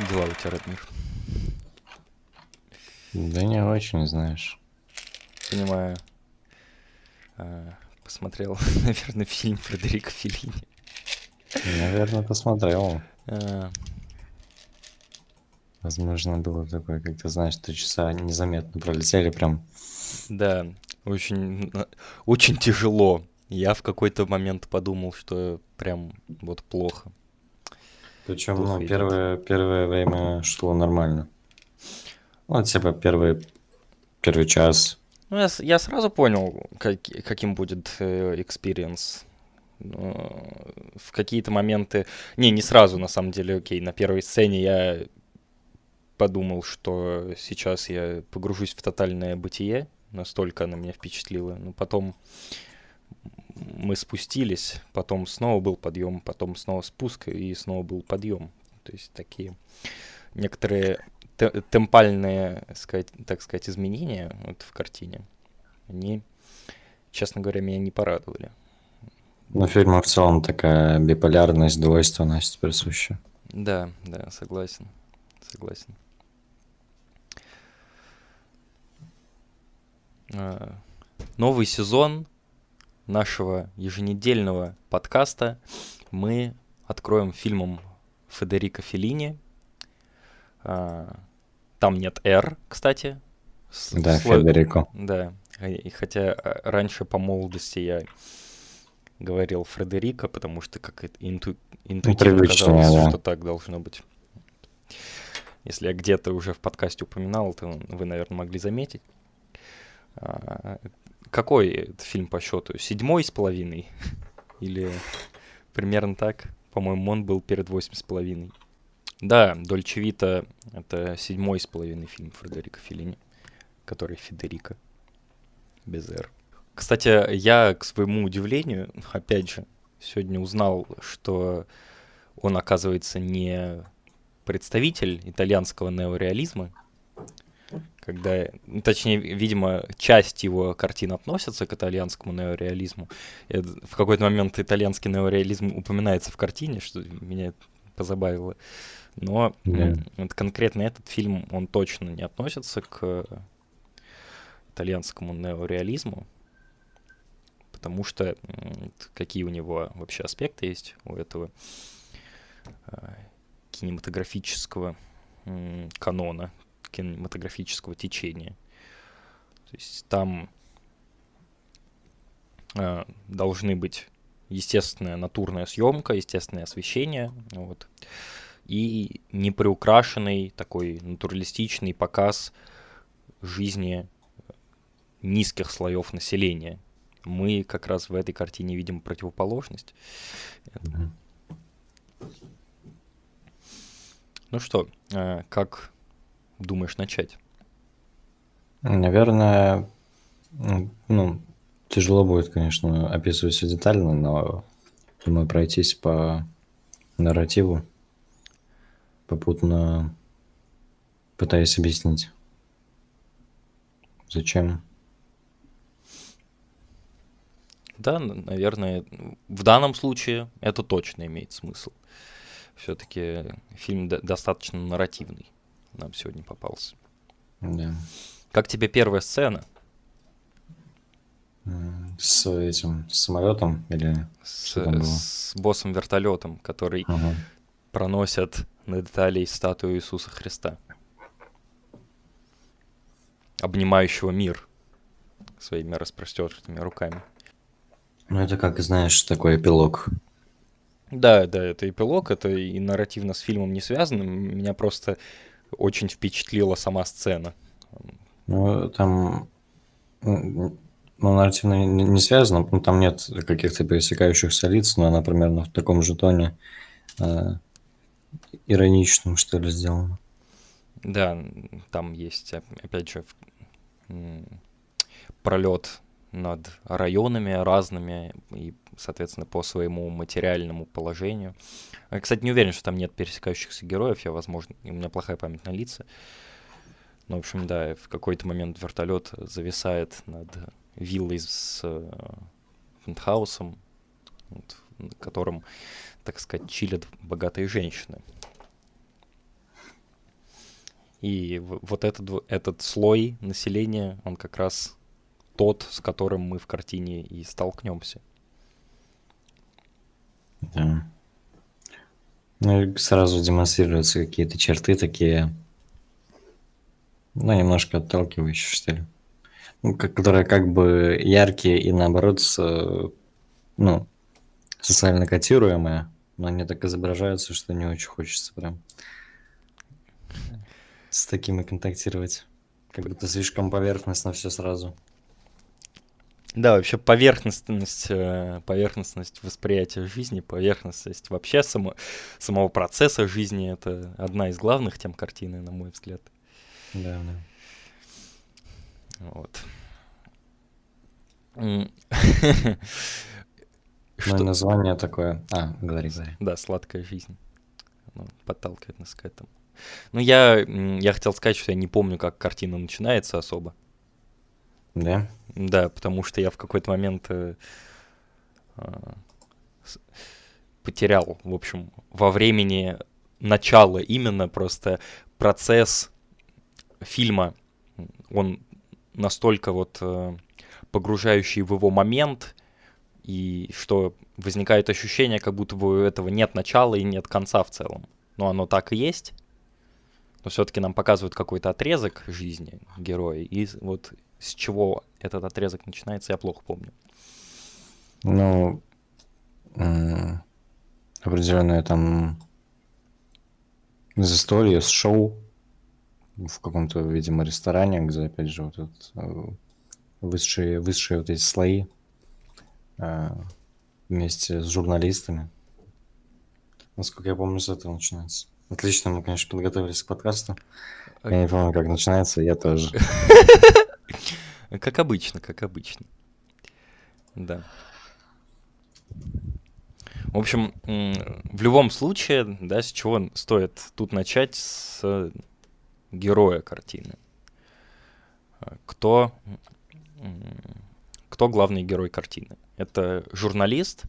Как дела у тебя, Радмир? Да не очень, знаешь. Понимаю. А, посмотрел, наверное, фильм Фредерика Феллини. Наверное, посмотрел. А, Возможно, было такое, как ты знаешь, три часа незаметно пролетели прям. да, очень, очень тяжело. Я в какой-то момент подумал, что прям вот плохо. Причем, Плохо ну, идет. первое, первое время шло нормально. Ну, типа, первый, первый час. Ну, я, я сразу понял, как- каким будет experience. В какие-то моменты... Не, не сразу, на самом деле, окей. На первой сцене я подумал, что сейчас я погружусь в тотальное бытие. Настолько она меня впечатлила. Но потом мы спустились, потом снова был подъем, потом снова спуск, и снова был подъем. То есть такие некоторые те- темпальные, сказать, так сказать, изменения вот в картине, они, честно говоря, меня не порадовали. Но фильму в целом такая биполярность, двойственность присуща. Да, да, согласен, согласен. А, Новый сезон нашего еженедельного подкаста мы откроем фильмом Федерико Феллини. А, Там нет «Р», кстати. С- Да, слой- Федерико. Да, и хотя а, раньше по молодости я говорил Фредерико, потому что как это инту- интуитивно казалось, да. что так должно быть. Если я где-то уже в подкасте упоминал, то вы, наверное, могли заметить. Какой это фильм по счету? Седьмой с половиной? Или примерно так? По-моему, он был перед восемь с половиной. Да, Дольче Вита — это седьмой с половиной фильм Фредерико Феллини, который Федерико, без «Р». Кстати, я, к своему удивлению, опять же, сегодня узнал, что он, оказывается, не представитель итальянского неореализма, когда, ну, точнее, видимо, часть его картин относится к итальянскому неореализму. И в какой-то момент итальянский неореализм упоминается в картине, что меня это позабавило. Но м, вот конкретно этот фильм, он точно не относится к итальянскому неореализму, потому что какие у него вообще аспекты есть у этого а, кинематографического канона, кинематографического течения. То есть там а, должны быть естественная натурная съемка, естественное освещение, вот, и неприукрашенный такой натуралистичный показ жизни низких слоев населения. Мы как раз в этой картине видим противоположность. Мгм. Ну что, э, как думаешь начать? Наверное, ну, тяжело будет, конечно, описывать все детально, но думаю, пройтись по нарративу, попутно пытаясь объяснить, зачем. Да, наверное, в данном случае это точно имеет смысл. Все-таки фильм до- достаточно нарративный нам сегодня попался. Да. Как тебе первая сцена С этим с самолетом или... с, с боссом вертолетом, который Ага. проносят над Италией статую Иисуса Христа, обнимающего мир своими распростертыми руками. Ну, это как, знаешь, такой эпилог. Да, да, это эпилог, это и нарративно с фильмом не связано. Меня просто очень впечатлила сама сцена. Ну, там... Ну, нарративно не не связано, ну, там нет каких-то пересекающихся лиц, но она примерно в таком же тоне э, ироничном, что ли, сделано. Да, там есть, оп- опять же, пролет над районами разными и, соответственно, по своему материальному положению. А, Кстати, не уверен, что там нет пересекающихся героев, я, возможно, у меня плохая память на лица. Ну, в общем, да, в какой-то момент вертолет зависает над виллой с э, пентхаусом, вот, на котором, так сказать, чилят богатые женщины. И вот этот, этот слой населения, он как раз тот, с которым мы в картине и столкнемся. Да. Ну сразу демонстрируются какие-то черты такие, ну, немножко отталкивающие, что ли. Ну, которые как бы яркие и наоборот, с, ну, социально котируемые, но они так изображаются, что не очень хочется прям с такими контактировать. Как будто слишком поверхностно все сразу. Да, вообще поверхностность, э, поверхностность восприятия жизни, поверхностность вообще само, самого процесса жизни — это одна из главных тем картины, на мой взгляд. Да, да. Вот. Что... Ну, название такое... А, говори, говори. Да, «Сладкая жизнь». Оно подталкивает нас к этому. Ну, я, я хотел сказать, что я не помню, как картина начинается особо. Да? Да, потому что я в какой-то момент э, э, потерял, в общем, во времени начала именно просто процесс фильма, он настолько вот э, погружающий в его момент, и что возникает ощущение, как будто бы у этого нет начала и нет конца в целом. Но оно так и есть. Но все-таки нам показывают какой-то отрезок жизни героя. И вот с чего этот отрезок начинается, я плохо помню. Ну, определенное там застолье с шоу в каком-то, видимо, ресторане, где, опять же, вот этот, э, высшие, высшие вот эти слои э, вместе с журналистами. Насколько я помню, с этого начинается. Отлично, мы, конечно, подготовились к подкасту. Я не помню, как начинается, я тоже. Как обычно, как обычно. Да. В общем, в любом случае, да, с чего стоит тут начать с героя картины. Кто, кто главный герой картины? Это журналист,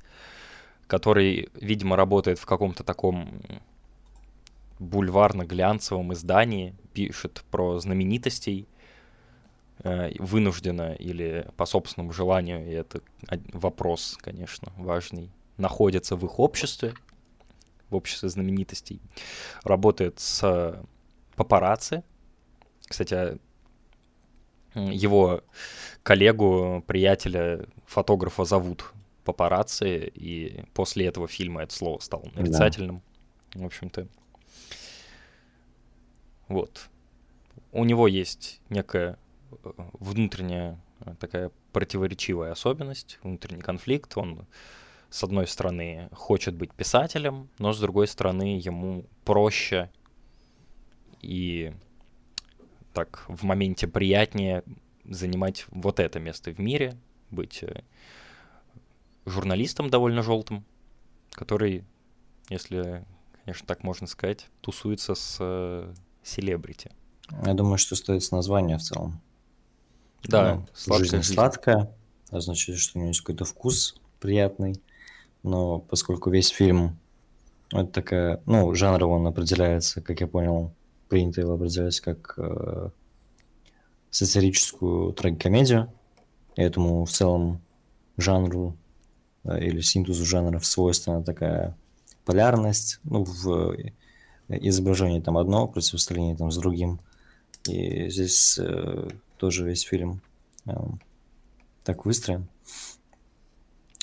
который, видимо, работает в каком-то таком бульварно-глянцевом издании, пишет про знаменитостей, вынужденно или по собственному желанию, и это вопрос, конечно, важный, находится в их обществе, в обществе знаменитостей, работает с папарацци. Кстати, его коллегу, приятеля, фотографа зовут папарацци, и после этого фильма это слово стало нарицательным. Да. В общем-то, вот. У него есть некая э, внутренняя э, такая противоречивая особенность, внутренний конфликт. Он, с одной стороны, хочет быть писателем, но с другой стороны, ему проще и так в моменте приятнее занимать вот это место в мире, быть э, журналистом довольно желтым, который, если, конечно, так можно сказать, тусуется с селебрити. Я думаю, что стоит с названия в целом. Да, ну, сладкая жизнь, жизнь сладкая, означает, что у нее есть какой-то вкус приятный, но поскольку весь фильм это такая, ну, жанр он определяется, как я понял, принято его определять как э, сатирическую трагикомедию, и этому в целом жанру э, или синтезу жанров свойственна такая полярность, ну, в изображение там одно, противостояние там с другим. И здесь э, тоже весь фильм э, так выстроен.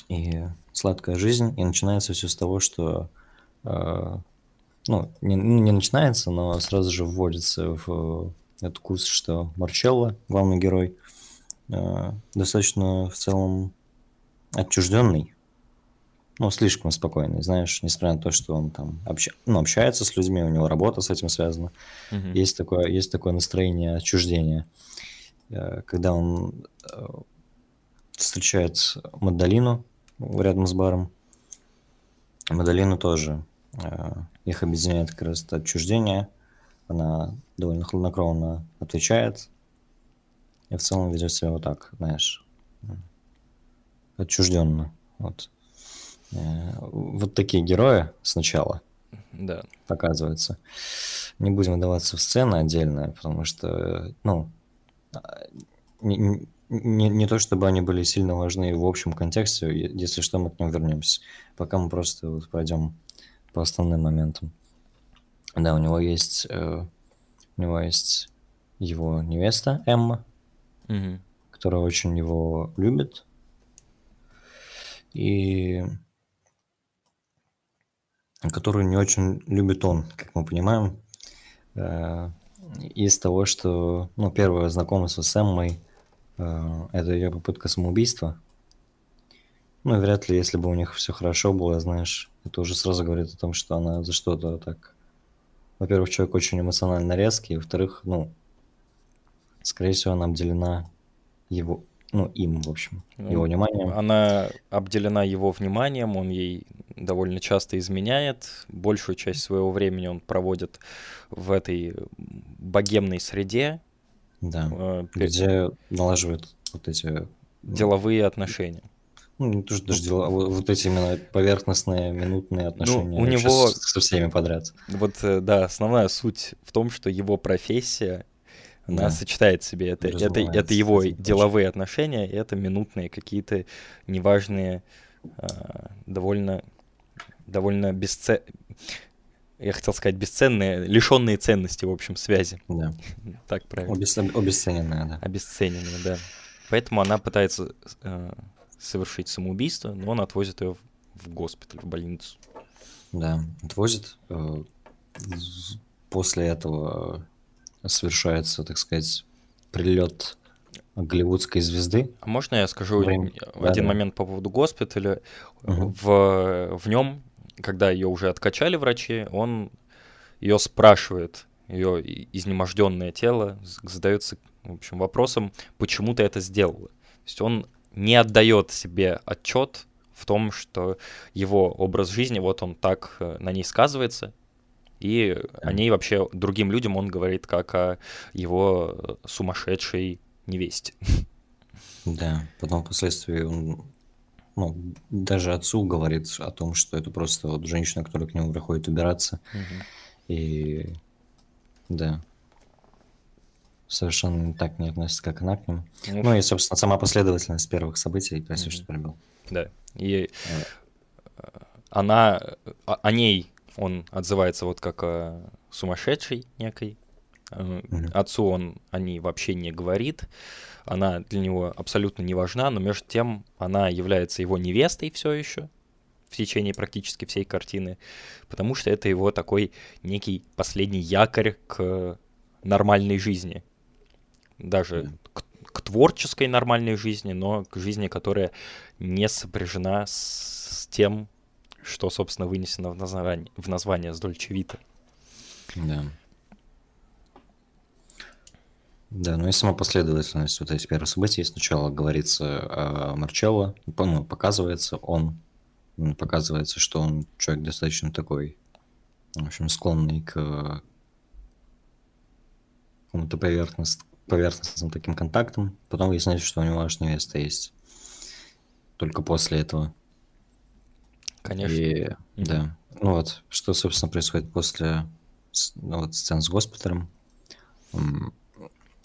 И сладкая жизнь, и начинается все с того, что э, ну, не, ну, не начинается, но сразу же вводится в этот курс, что Марчелло, главный герой, э, достаточно в целом отчужденный ну, слишком спокойный, знаешь, несмотря на то, что он там обща... ну, общается с людьми, у него работа с этим связана. Mm-hmm. Есть, такое, есть такое настроение отчуждения. Э, когда он э, встречает Мадалину рядом с баром, Мадалину тоже. Э, их объединяет как раз это отчуждение. Она довольно хладнокровно отвечает. И в целом ведет себя вот так, знаешь, отчужденно. Вот. Вот такие герои сначала. Да. показывается. Не будем вдаваться в сцены отдельно, потому что, ну, не, не, не то чтобы они были сильно важны в общем контексте, если что, мы к ним вернемся. Пока мы просто вот пройдем по основным моментам. Да, у него есть, э, у него есть его невеста Эмма, Мгм. которая очень его любит. И которую не очень любит он, как мы понимаем, э, из того, что, ну, первое знакомство с Эммой, э, это ее попытка самоубийства. Ну, вряд ли, если бы у них все хорошо было, знаешь, это уже сразу говорит о том, что она за что-то так... Во-первых, человек очень эмоционально резкий, во-вторых, ну, скорее всего, она обделена его, ну, им, в общем, Ну, его вниманием. Она обделена его вниманием, он ей довольно часто изменяет. Большую часть своего времени он проводит в этой богемной среде, Да, э, где налаживают вот эти, деловые отношения. ну, не то, что даже дела, а вот, вот эти именно поверхностные, минутные отношения Ну, у него- со всеми подряд. Вот, э, да, основная суть в том, что его профессия, она Да. сочетает в себе это, это, это его этим точно. деловые отношения, и это минутные какие-то неважные, а, довольно, довольно бесце... Я хотел сказать бесценные, лишенные ценности, в общем, связи. Да, Так правильно. Обес- обесцененная, да. Обесцененные, да. Поэтому она пытается э, совершить самоубийство, но он отвозит ее в, в госпиталь, в больницу. Да, отвозит. э, После этого совершается, так сказать, прилет голливудской звезды. А можно я скажу Время. Да, один да. момент по поводу госпиталя? Мгм. В, в нем, когда ее уже откачали врачи, он ее спрашивает, ее изнеможденное тело задается, в общем, вопросом, почему ты это сделала. То есть он не отдает себе отчет в том, что его образ жизни, вот он так э, на ней сказывается, и о ней вообще другим людям он говорит как о его сумасшедшей невесте. Да, потом впоследствии он, ну, даже отцу говорит о том, что это просто вот женщина, которая к нему приходит убираться. Мгм. И да, совершенно так не относится, как она к нему. Ну, Ну и, собственно, сама последовательность первых событий, прости, что перебил. Да. И э, она, о, о ней он отзывается вот как о сумасшедшей некой. Э. Отцу он о ней вообще не говорит. Она для него абсолютно не важна, но между тем она является его невестой все еще в течение практически всей картины, потому что это его такой некий последний якорь к нормальной жизни. Даже к, к творческой нормальной жизни, но к жизни, которая не сопряжена с тем, что, собственно, вынесено в название, в название с Дольче. Да. Да, ну и сама последовательность вот этих первых событий. Сначала говорится о Марчелло, по- ну, показывается он, показывается, что он человек достаточно такой, в общем, склонный к какому-то поверхност, поверхностным таким контактам. Потом выясняется, что у него аж невеста есть. Только после этого. Конечно. И, да. Ну вот, что, собственно, происходит после ну, вот, сцен с госпиталем.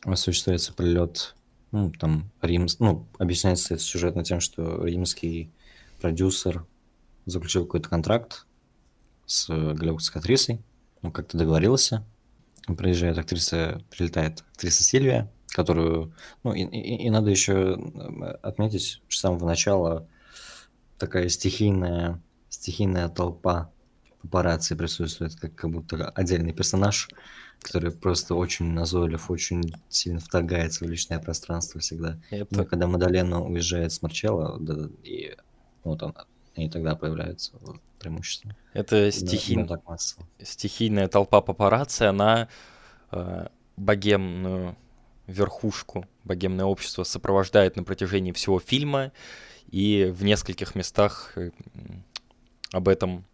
Осуществляется прилет, ну, там, Рим, ну, объясняется это сюжетно тем, что римский продюсер заключил какой-то контракт с голливудской актрисой, он как-то договорился, приезжает актриса, прилетает актриса Сильвия, которую, ну, и, и- и надо еще отметить, что с самого начала такая стихийная, стихийная толпа папарацци присутствует, как, как будто отдельный персонаж, который просто очень назойлив, очень сильно вторгается в личное пространство всегда. Это, Ну, когда Мадалена уезжает с Марчелло, да, и ну, вот он, и тогда появляется вот преимущество. это Да, стихи- да, стихийная толпа папарацци, она э, богемную верхушку, богемное общество сопровождает на протяжении всего фильма, и в нескольких местах э, об этом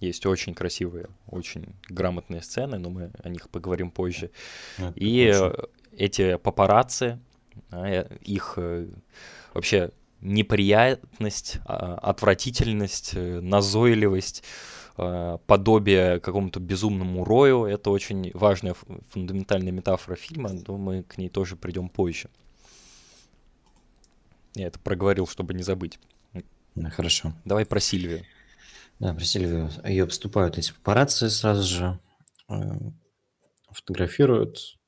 есть очень красивые, очень грамотные сцены, но мы о них поговорим позже. Это И э, эти папарацци, а, э, их э, вообще неприятность, а, отвратительность, э, назойливость, э, подобие какому-то безумному рою. Это очень важная фундаментальная метафора фильма, но мы к ней тоже придем позже. Я это проговорил, чтобы не забыть. Хорошо. Давай про Сильвию. Да, про Сильвию. Ее обступают эти папарацци сразу же, э, фотографируют,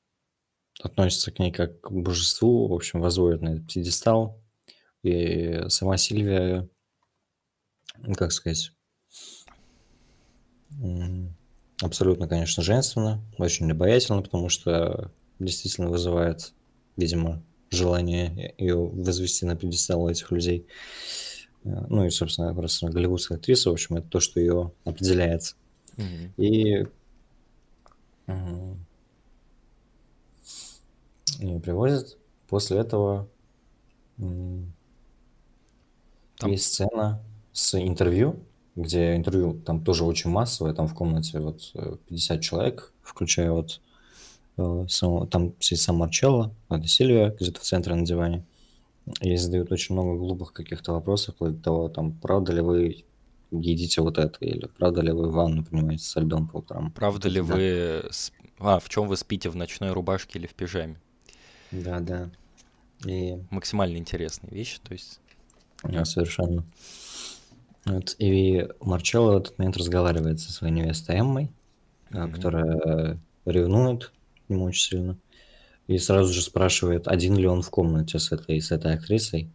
относятся к ней как к божеству, в общем, возводят на этот пьедестал. И сама Сильвия, ну, как сказать, абсолютно, конечно, женственно, очень обаятельно, потому что действительно вызывает, видимо, желание ее возвести на пьедестал этих людей. Ну и, собственно, просто голливудская актриса, в общем, это то, что ее определяет. Mm-hmm. И ее привозят. После этого там... есть сцена с интервью, где интервью там тоже очень массовое, там в комнате вот 50 э, человек, включая вот э, самого, там сидит сам Марчелло, это Сильвия где-то в центре на диване. Ей задают очень много глупых каких-то вопросов, вплоть до того, там, правда ли вы едите вот это, или правда ли вы ванну принимаете со льдом по утрам. Правда ли да. вы... А, в чем вы спите, в ночной рубашке или в пижаме? Да, да. И... Максимально интересные вещи, то есть... Да, совершенно. Вот, и Марчелло в этот момент разговаривает со своей невестой Эммой, mm-hmm. которая ревнует к нему очень сильно. И сразу же спрашивает, один ли он в комнате с этой, с этой актрисой.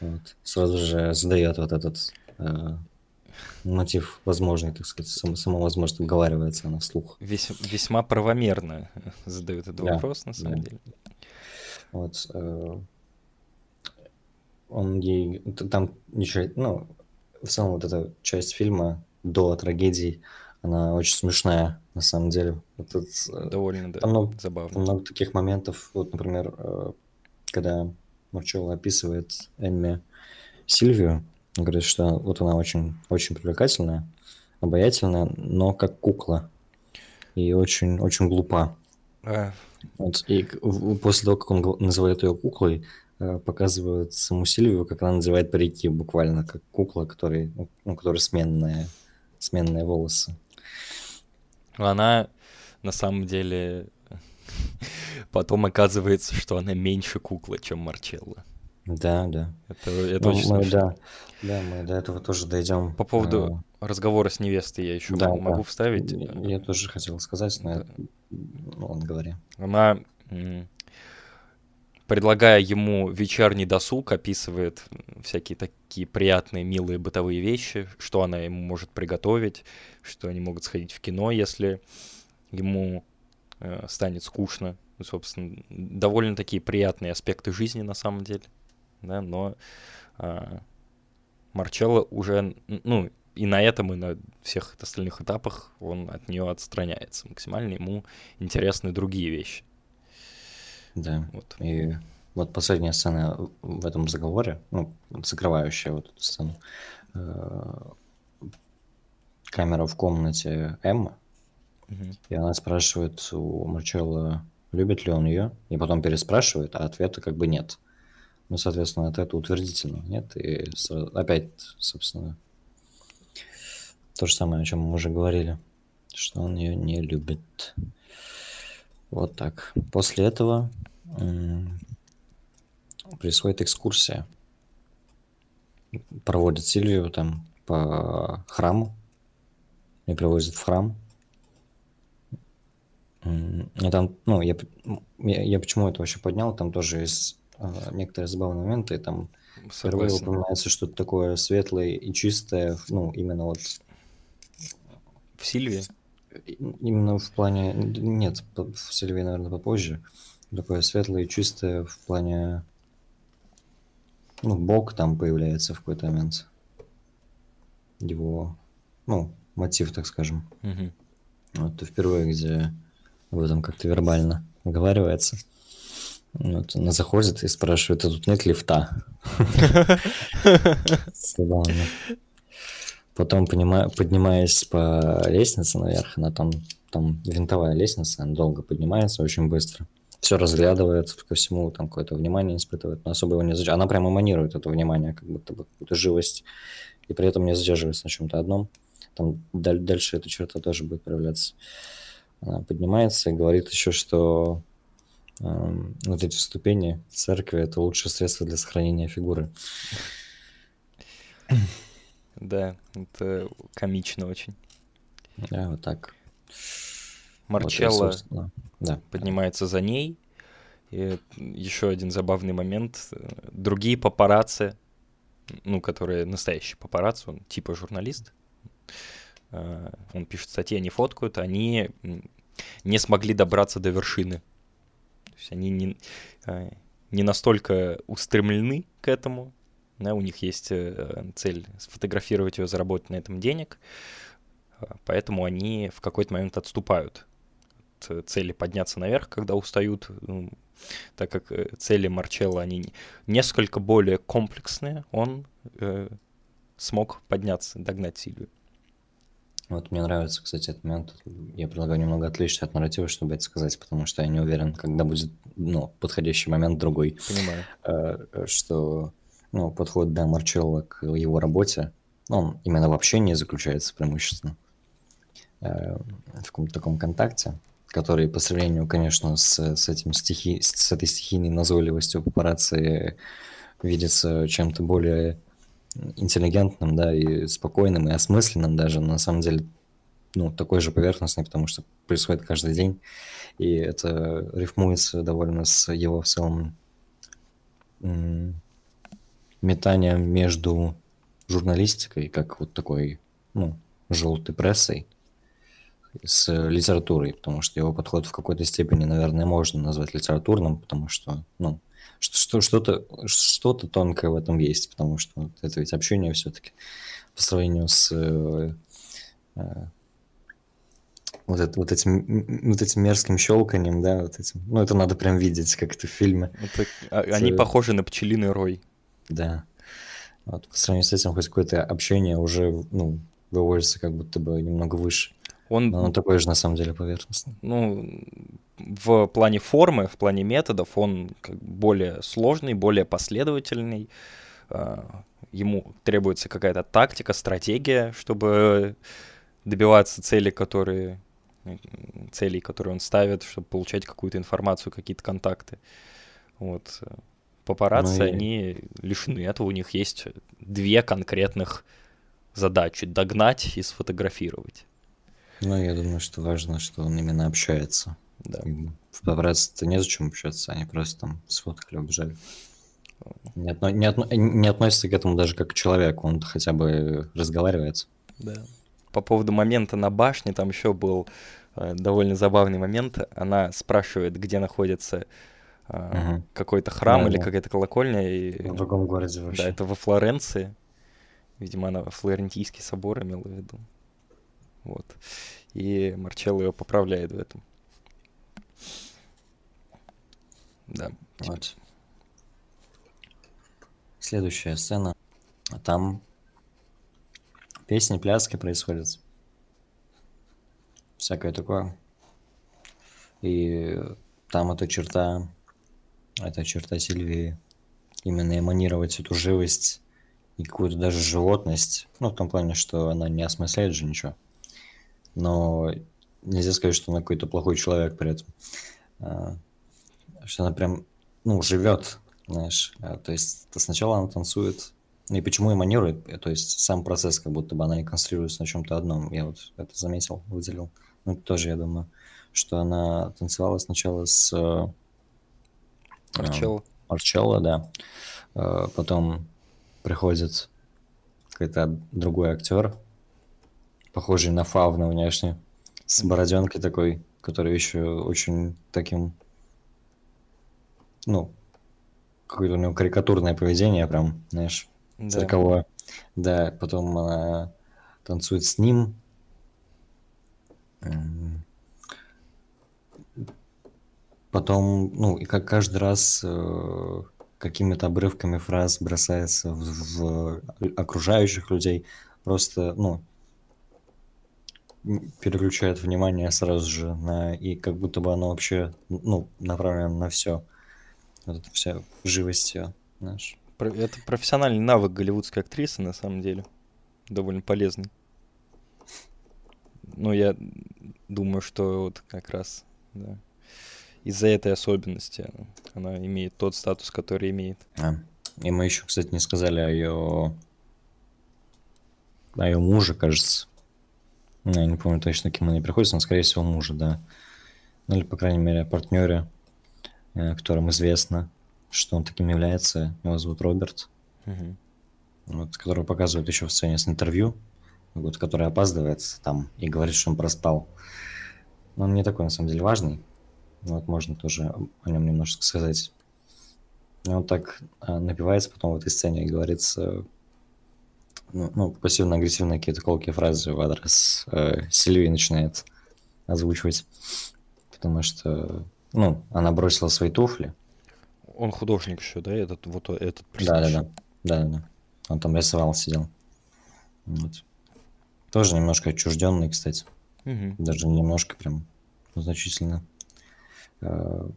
Вот. Сразу же задает вот этот э, мотив возможный, так сказать, сам, сама возможность обговаривается она вслух. Вес, весьма правомерно задает этот да, вопрос, на самом да. деле. Вот. Э, он ей... Там ничего... Ну, в целом вот эта часть фильма до трагедии, она очень смешная, на самом деле. Это, э, Довольно да, много, забавно. Там много таких моментов. Вот, например, э, когда Марчелло описывает Эмми Сильвию, говорит, что вот она очень, очень привлекательная, обаятельная, но как кукла. И очень, очень глупа. А. Вот, и после того, как он называет ее куклой, э, показывают саму Сильвию, как она надевает парики, буквально, как кукла, который, ну, у которой сменные, сменные волосы. Она на самом деле потом оказывается, что она меньше кукла, чем Марчелло. Да, да. Это, это ну, очень мы, да, да, мы до этого тоже дойдем. По поводу а... разговора с невестой я еще да, могу да. вставить. Я тоже хотел сказать, но да. ну, он говори. Она, предлагая ему вечерний досуг, описывает всякие такие приятные, милые бытовые вещи, что она ему может приготовить, что они могут сходить в кино, если ему э, станет скучно. Собственно, довольно такие приятные аспекты жизни на самом деле да, но а, Марчелло уже, ну, и на этом, и на всех остальных этапах он от нее отстраняется максимально, ему интересны другие вещи. Да, вот. и вот последняя сцена в этом разговоре, ну, закрывающая вот эту сцену, э, камера в комнате Эммы, угу. и она спрашивает у Марчелло, любит ли он ее, и потом переспрашивает, а ответа как бы нет. Ну, соответственно, это утвердительно, нет? И опять, собственно, то же самое, о чем мы уже говорили, что он ее не любит. Вот так. После этого происходит экскурсия. Проводят Сильвию там по храму. И привозят в храм. И там, ну, я, я, я почему это вообще поднял, там тоже есть а, некоторые забавные моменты. Там впервые упоминается что-то такое светлое и чистое, ну, именно вот... В Сильвии? Именно в плане... Нет, в Сильвии, наверное, попозже. Такое светлое и чистое в плане... Ну, Бог там появляется в какой-то момент. Его, ну, мотив, так скажем. Угу. Вот впервые, где об этом как-то вербально оговаривается. Вот она заходит и спрашивает, а тут нет лифта? Потом, поднимаясь по лестнице наверх, она там, там винтовая лестница, она долго поднимается, очень быстро. Все разглядывает, ко всему там какое-то внимание испытывает, но особо его не задерживает. Она прямо манирует это внимание, как будто бы какую-то живость, и при этом не задерживается на чем-то одном. там даль- дальше эта черта тоже будет проявляться. Она поднимается и говорит еще, что э, вот эти ступени церкви это лучшее средство для сохранения фигуры. Да, это комично очень. Да, вот так. Марчелло Вот, да. поднимается за ней. И еще один забавный момент. Другие папарацци, ну, которые настоящие папарацци, он типа журналист, э, он пишет статьи, они фоткают, они не смогли добраться до вершины. То есть они не, э, не настолько устремлены к этому, да, у них есть э, цель сфотографировать ее, заработать на этом денег, поэтому они в какой-то момент отступают от цели подняться наверх, когда устают, так как э, цели Марчелла, они несколько более комплексные, он э, смог подняться, догнать Сильвию. Вот мне нравится, кстати, этот момент. Я предлагаю немного отвлечься от нарратива, чтобы это сказать, потому что я не уверен, когда будет ну, подходящий момент другой. Понимаю. Э, что ну, подход до Марчелла к его работе, он именно в общении заключается преимущественно э, в каком-то таком контакте который по сравнению, конечно, с, с, этим стихи, с этой стихийной назойливостью папарацци видится чем-то более интеллигентным, да, и спокойным, и осмысленным даже, на самом деле, ну, такой же поверхностный, потому что происходит каждый день, и это рифмуется довольно с его в целом метанием между журналистикой, как вот такой, ну, желтой прессой, с литературой, потому что его подход в какой-то степени, наверное, можно назвать литературным, потому что, ну, что-то что тонкое в этом есть, потому что это ведь общение все-таки по сравнению с э, э, вот, это, вот, этим, вот этим мерзким щелканием, да, вот этим. Ну, это надо прям видеть, как это в фильме. Это, а, это... Они похожи на пчелиный рой. Да. Вот, по сравнению с этим хоть какое-то общение уже, ну, выводится как будто бы немного выше. Он, Но он такой же на самом деле поверхностный. Ну, в плане формы, в плане методов он более сложный, более последовательный. А, ему требуется какая-то тактика, стратегия, чтобы добиваться цели, которые целей, которые он ставит, чтобы получать какую-то информацию, какие-то контакты. Вот. Папарацци, ну и... они лишены этого, у них есть две конкретных задачи — догнать и сфотографировать. Ну, я думаю, что важно, что он именно общается. Да. В папарацци-то незачем общаться, они просто там сфоткали, убежали. Не, отно, не, отно, не относится к этому даже как к человеку, он хотя бы разговаривает. Да. По поводу момента на башне, там еще был э, довольно забавный момент. Она спрашивает, где находится угу. какой-то храм да, или да. какая-то колокольня. И, в другом городе вообще. Да, это во Флоренции. Видимо, она Флорентийский собор имела в виду. Вот. И Марчелло ее поправляет в этом. Да. Вот. Следующая сцена. А там песни, пляски происходят. Всякое такое. И там эта черта, эта черта Сильвии, именно эманировать эту живость и какую-то даже животность, ну, в том плане, что она не осмысляет же ничего но нельзя сказать, что она какой-то плохой человек при этом. А, что она прям, ну, живет, знаешь. А, то есть сначала она танцует, ну и почему эманирует, то есть сам процесс, как будто бы она и конструируется на чем-то одном. Я вот это заметил, выделил. Ну, это тоже, я думаю, что она танцевала сначала с... Марчелло. Марчелло, да. Потом приходит какой-то другой актер, похожий на фавна внешне, с бороденкой такой, который еще очень таким, ну, какое-то у него карикатурное поведение прям, знаешь, да. цирковое. Да, потом она танцует с ним. Потом, ну, и как каждый раз э, какими-то обрывками фраз бросается в, в окружающих людей. Просто, ну, переключает внимание сразу же на и как будто бы оно вообще ну направлено на все вот это вся живость все знаешь. Это профессиональный навык голливудской актрисы на самом деле. Довольно полезный. Ну, я думаю, что вот как раз, да, из-за этой особенности она имеет тот статус, который имеет. А. И мы еще, кстати, не сказали о ее... о ее муже, кажется. Ну, я не помню точно, кем она приходится, но, скорее всего, мужа, да. Ну, или, по крайней мере, партнере, э, которым известно, что он таким является. Его зовут Роберт. Мгм. Вот, которого показывают еще в сцене с интервью, вот, который опаздывает там и говорит, что он проспал. Но он не такой, на самом деле, важный. Вот, можно тоже о нем немножко сказать. Он так а, напивается потом в этой сцене и говорит, э, ну, ну, пассивно-агрессивные какие-то колкие фразы в адрес э, Сильвии начинает озвучивать. Потому что, ну, она бросила свои туфли. Он художник еще, да, этот вот этот Да, да, да. Да, да, да. Он там рисовал, сидел. Вот. Тоже немножко отчужденный, кстати. Мгм. Даже немножко прям значительно. Э,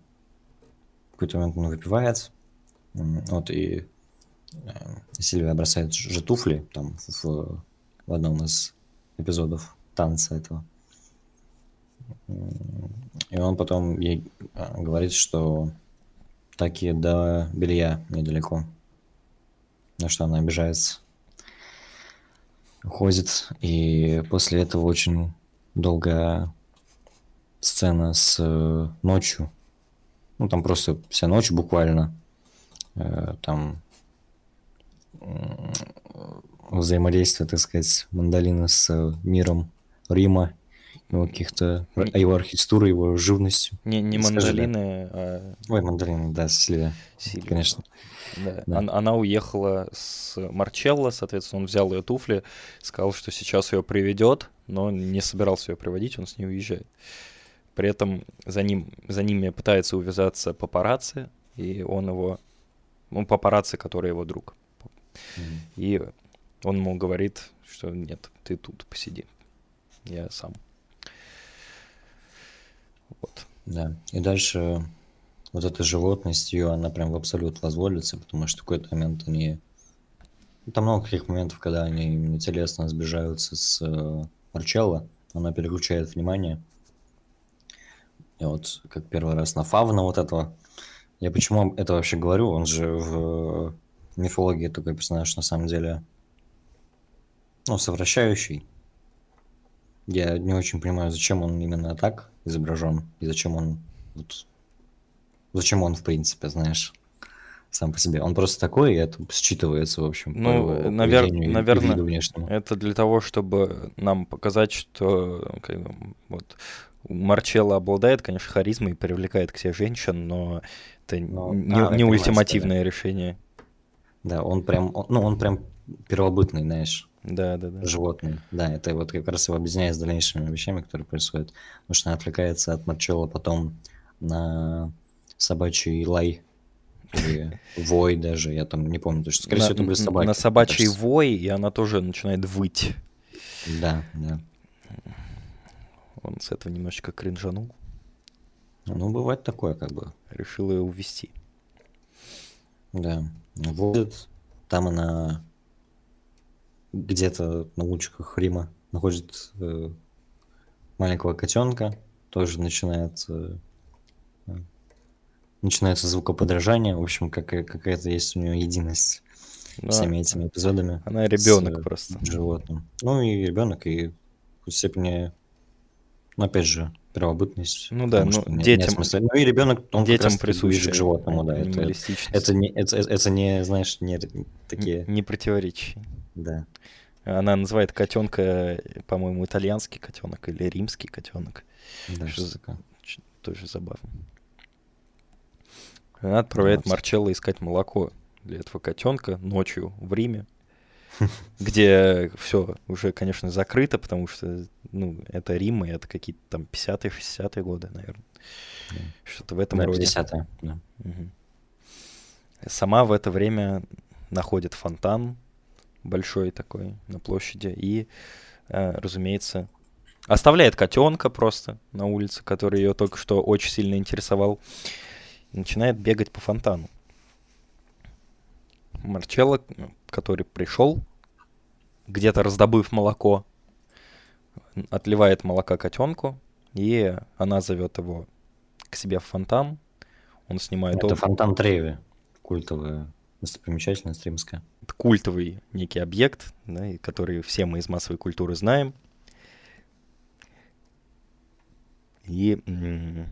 В какой-то момент он выпивает. Вот и э, Сильвия бросает же туфли там в, в одном из эпизодов танца этого. И он потом ей э, говорит, что таки до белья недалеко. На что она обижается. Уходит. И после этого очень долгая сцена с э, ночью. Ну, там просто вся ночь буквально. Э, там взаимодействие, так сказать, мандолина с э, миром Рима, его каких-то, Не- его архитектурой, его живностью. Не, не Скажи, да. мандолины, а Ой, мандолина, да, Сильвия, Сильвия. конечно. Да. Да. Он- Она уехала с Марчелло, соответственно, он взял ее туфли, сказал, что сейчас ее приведет, но не собирался ее приводить, он с ней уезжает. При этом за, ним, за ними пытается увязаться папарацци, и он его... Ну, папарацци, который его друг. Мгм. И он ему говорит, что нет, ты тут посиди, я сам. Вот. Да. И дальше вот эта животность ее, она прям в абсолют возводится, потому что в какой-то момент они... Там много таких моментов, когда они именно телесно сближаются с э, Марчелло, она переключает внимание. И вот как первый раз на Фавна вот этого. Я почему это вообще говорю? Он же в мифологии такой персонаж на самом деле, ну, совращающий. Я не очень понимаю, зачем он именно так изображен, и зачем он вот, зачем он, в принципе, знаешь, сам по себе. Он просто такой, и это считывается, в общем, по Ну, его навер- поведению и наверно, виду внешнему. Это для того, чтобы нам показать, что как бы, вот, Марчелло обладает, конечно, харизмой и привлекает к себе женщин, но это Но- не, а, не ультимативное решение. Да, он прям, он- ну, он прям первобытный, знаешь, Да, да, да. животный. Да, это вот как раз его объединяет с дальнейшими вещами, которые происходят. Потому что она отвлекается от Марчелла потом на собачий лай или вой даже, я там не помню точно. Скорее на, всего, это были собаки. на собачий вой, и она тоже начинает выть. Да, да. Он с этого немножечко кринжанул, Ну, бывает такое, как бы. решил ее увести. Да. Водит. Там она где-то на улочках Рима находит э, маленького котенка. Тоже начинает э, начинается звукоподражание. В общем, какая- какая-то есть у нее единость Да, всеми этими эпизодами. она с, ребенок э, просто. животным. Ну и ребенок, и в степени, ну опять же, первобытность. Ну да, ну, нет- нет детям- смысла. Ну и ребенок, он как Детям раз ближе присуща к животному, да. Это, это, не, это, это не, знаешь, не такие, Не противоречие. да. Она называет котенка, по-моему, итальянский котенок или римский котенок. Да, Что за- Тоже забавно. Она отправляет Вот. Марчелло искать молоко для этого котенка ночью в Риме, где все уже, конечно, закрыто, потому что, ну, это Рим, и это какие-то там 50-е, 60-е годы, наверное. Да. Что-то в этом Да, роде. 50-е, да. Мгм. Сама в это время находит фонтан большой такой на площади и, э, разумеется, оставляет котенка просто на улице, который ее только что очень сильно интересовал, и начинает бегать по фонтану. Марчелло, который пришел, где-то раздобыв молоко, отливает молока котенку, и она зовет его к себе в фонтан. Он снимает... Это об- фонтан Треви, культовая достопримечательность римская. Это культовый некий объект, да, который все мы из массовой культуры знаем. И м,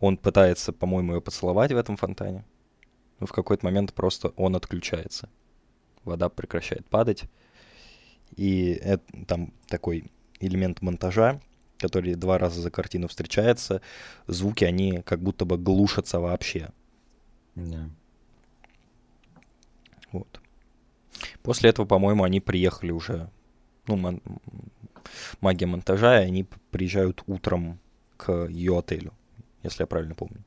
он пытается, по-моему, ее поцеловать в этом фонтане. Но в какой-то момент просто он отключается. Вода прекращает падать. И это, там такой элемент монтажа, который два раза за картину встречается. Звуки, они как будто бы глушатся вообще. Да. Вот. После этого, по-моему, они приехали уже, ну, мон- магия монтажа, и они приезжают утром к ее отелю, если я правильно помню.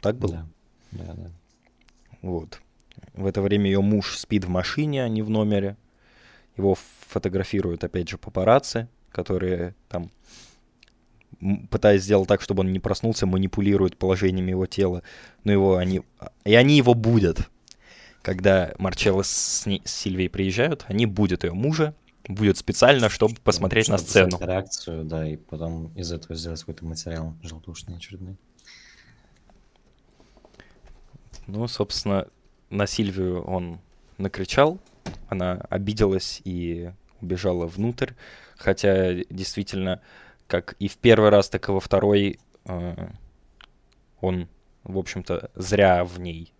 Так было? Да, да, да. Вот. В это время ее муж спит в машине, а не в номере. Его фотографируют, опять же, папарацци, которые там, пытаясь сделать так, чтобы он не проснулся, манипулируют положениями его тела. Но его они... И они его будут. Когда Марчелло с, с Сильвией приезжают, они будут ее мужа, будет специально, чтобы посмотреть на Чтобы сцену. создать реакцию, да, и потом из этого сделать какой-то материал желтушный очередной. Ну, собственно, на Сильвию он накричал, она обиделась и убежала внутрь, хотя действительно, как и в первый раз, так и во второй, э, он, в общем-то, зря в ней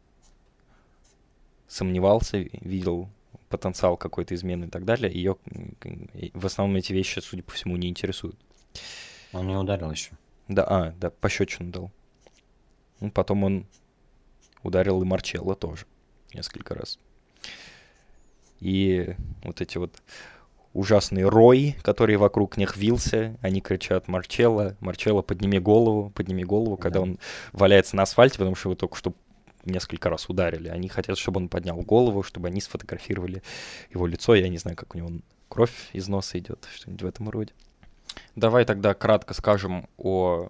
сомневался, видел потенциал какой-то измены и так далее. Ее в основном эти вещи, судя по всему, не интересуют. Он не ударил еще. Да, а, да, пощечину дал. Ну, потом он ударил и Марчелло тоже несколько раз. И вот эти вот ужасные рой, который вокруг них вился, они кричат Марчелло, Марчелло, подними голову, подними голову, когда Да. он валяется на асфальте, потому что его только что несколько раз ударили. Они хотят, чтобы он поднял голову, чтобы они сфотографировали его лицо. Я не знаю, как у него кровь из носа идет, что-нибудь в этом роде. Давай тогда кратко скажем о,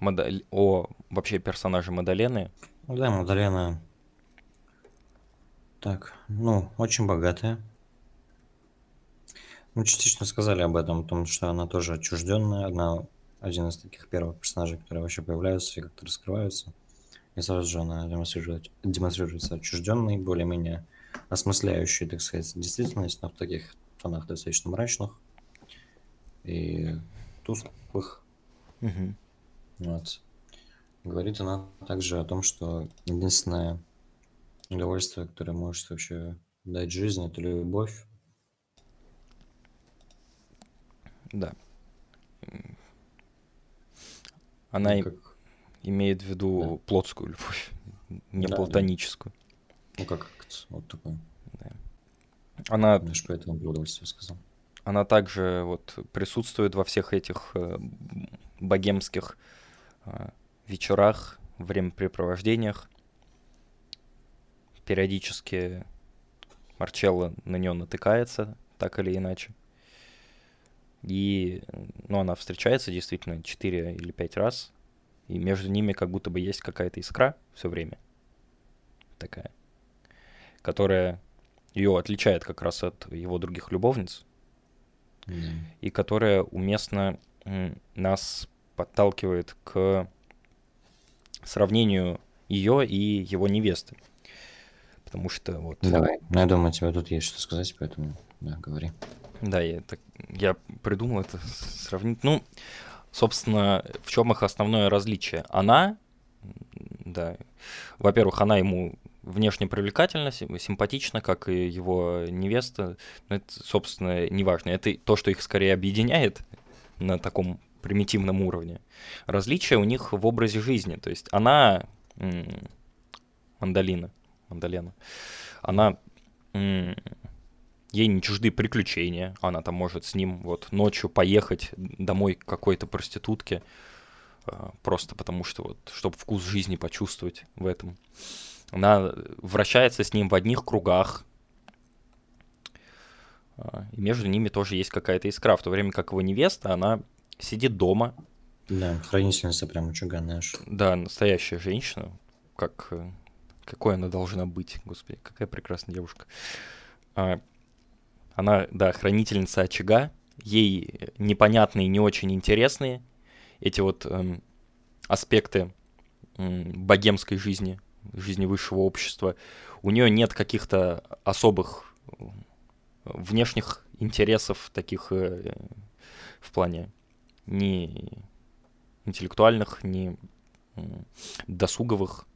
модаль- о вообще персонаже Мадалены. Ну да, Мадалена. Так, ну, очень богатая. Мы частично сказали об этом, о том, что она тоже отчужденная. Она один из таких первых персонажей, которые вообще появляются и как-то раскрываются. И сразу же она демонстрирует, демонстрируется отчужденной, более-менее осмысляющей, так сказать, действительность, но в таких тонах достаточно мрачных и тусклых. Мгм. Вот. Говорит она также о том, что единственное удовольствие, которое может вообще дать жизнь, это любовь. Да. М. Она Ну, как, имеет в виду плотскую любовь, не Да, да. платоническую. ну как вот такое. Она, Я же поэтому удовольствие сказал. она также вот присутствует во всех этих э, богемских э, вечерах, времяпрепровождениях. Периодически Марчелло на нее натыкается, так или иначе. И, ну, она встречается действительно 4 или 5 раз, и между ними как будто бы есть какая-то искра все время. Такая. Которая ее отличает как раз от его других любовниц, Да. и которая уместно нас подталкивает к сравнению ее и его невесты. Потому что вот... Давай. Ну, я думаю, тебе тут есть что сказать, поэтому, да, говори. Да, я, так, я придумал это сравнить. Ну, собственно, в чем их основное различие? Она, да, во-первых, она ему внешне привлекательна, сим- симпатична, как и его невеста. Но это, собственно, неважно. Это то, что их скорее объединяет на таком примитивном уровне. Различие у них в образе жизни. То есть она, м, Мандалина, Мандалена, она ей не чужды приключения. Она там может с ним вот ночью поехать домой к какой-то проститутке, а, просто потому что вот, чтобы вкус жизни почувствовать в этом. Она вращается с ним в одних кругах, а, и между ними тоже есть какая-то искра, в то время как его невеста, она сидит дома, Да, хранительница прям чуганная аж. да, настоящая женщина, как э, какой она должна быть, господи, какая прекрасная девушка. А, Она, да, хранительница очага. Ей непонятные, не очень интересные эти вот эм, аспекты эм, богемской жизни, жизни высшего общества. У нее нет каких-то особых э, внешних интересов таких э, в плане ни интеллектуальных, ни досуговых.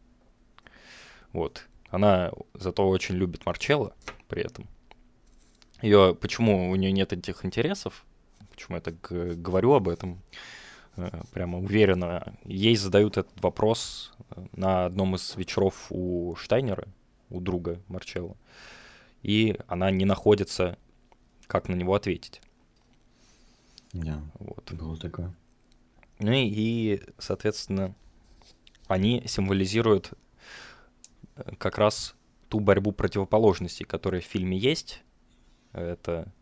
Вот. Она зато очень любит Марчелло при этом. Ее, почему у нее нет этих интересов, почему я так говорю об этом, э, прямо уверенно, ей задают этот вопрос э, на одном из вечеров у Штайнера, у друга Марчелло, и она не находится, как на него ответить. Да, вот. было такое. Ну и, соответственно, они символизируют как раз ту борьбу противоположностей, которая в фильме есть. Это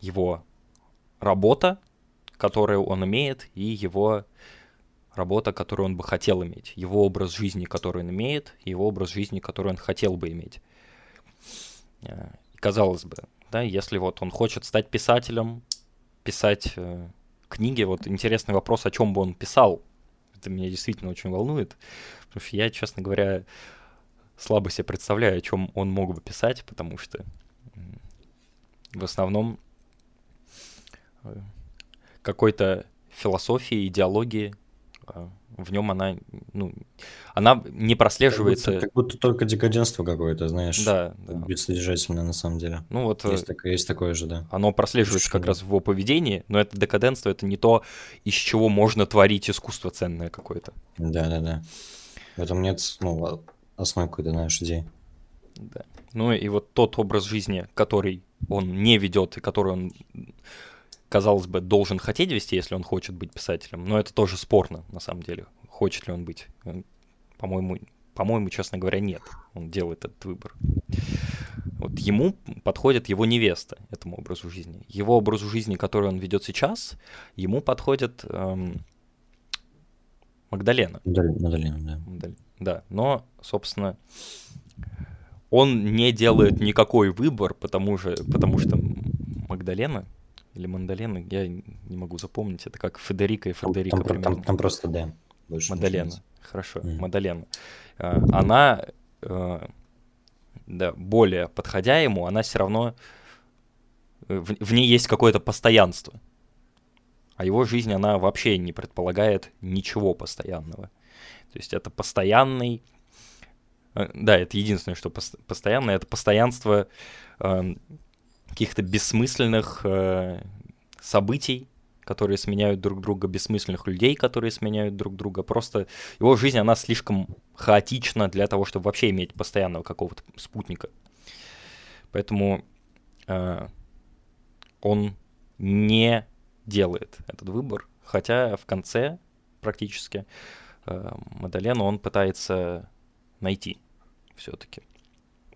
его работа, которую он имеет, и его работа, которую он бы хотел иметь, его образ жизни, который он имеет, его образ жизни, который он хотел бы иметь. Э, казалось бы, да, если вот он хочет стать писателем, писать э, книги, вот интересный вопрос, о чем бы он писал, это меня действительно очень волнует, потому что я, честно говоря, слабо себе представляю, о чем он мог бы писать, потому что в основном э, какой-то философии, идеологии в нем она, ну, она не прослеживается. Как будто, как будто только декаденство какое-то, знаешь. Да, да. Бессодержательное на самом деле. Ну вот. Есть, такое, есть такое же, да. Оно прослеживается Почему? как раз в его поведении, но это декаденство, это не то, из чего можно творить искусство ценное какое-то. Да, да, да. В этом нет, ну, основы какой-то, знаешь, идеи. Да. Ну и вот тот образ жизни, который он не ведет и который он казалось бы, должен хотеть вести, если он хочет быть писателем, но это тоже спорно, на самом деле. Хочет ли он быть? По-моему, по-моему, честно говоря, нет. Он делает этот выбор. Вот ему подходит его невеста этому образу жизни. Его образу жизни, который он ведет сейчас, ему подходит эм, Магдалена. Магдалена, да. Магдалена, да. Но, собственно, он не делает никакой выбор, потому, же, потому что Магдалена или Мандалена, я не могу запомнить. Это как Федерика и Фредерика там, примерно. Там, там просто Д. Мадалена. Хорошо, mm. Мадалена. А, она, э, да, более подходя ему, она все равно... Э, в, в ней есть какое-то постоянство. А его жизнь, она вообще не предполагает ничего постоянного. То есть это постоянный... Э, да, это единственное, что постоянное, это постоянство эм, каких-то бессмысленных э, событий, которые сменяют друг друга, бессмысленных людей, которые сменяют друг друга. Просто его жизнь, она слишком хаотична для того, чтобы вообще иметь постоянного какого-то спутника. Поэтому э, он не делает этот выбор, хотя в конце практически э, Мадалену он пытается найти все-таки.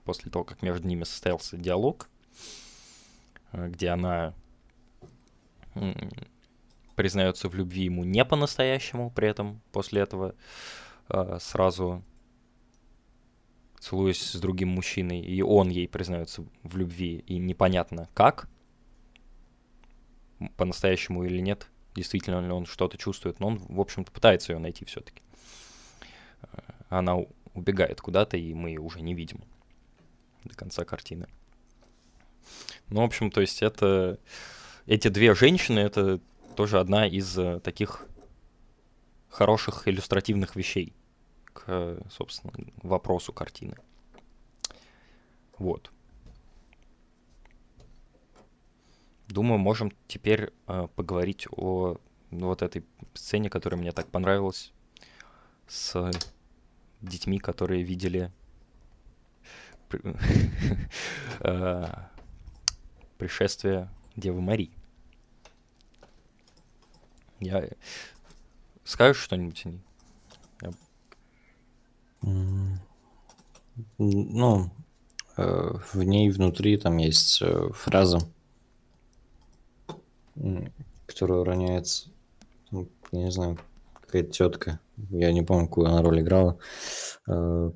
После того, как между ними состоялся диалог, где она признается в любви ему не по-настоящему, при этом после этого э, сразу целуясь с другим мужчиной, и он ей признается в любви, и непонятно как, по-настоящему или нет, действительно ли он что-то чувствует, но он, в общем-то, пытается ее найти все-таки. Э, она убегает куда-то, и мы ее уже не видим до конца картины. Ну, в общем, то есть это... Эти две женщины — это тоже одна из uh, таких хороших иллюстративных вещей к, собственно, вопросу картины. Вот. Думаю, можем теперь uh, поговорить о вот этой сцене, которая мне так понравилась, с детьми, которые видели пришествия Девы Марии. Я... Скажешь что-нибудь о? Я... Ну, э, в ней внутри там есть э, фраза, которая роняется, не знаю, какая-то тетка, я не помню, какую она роль играла, э,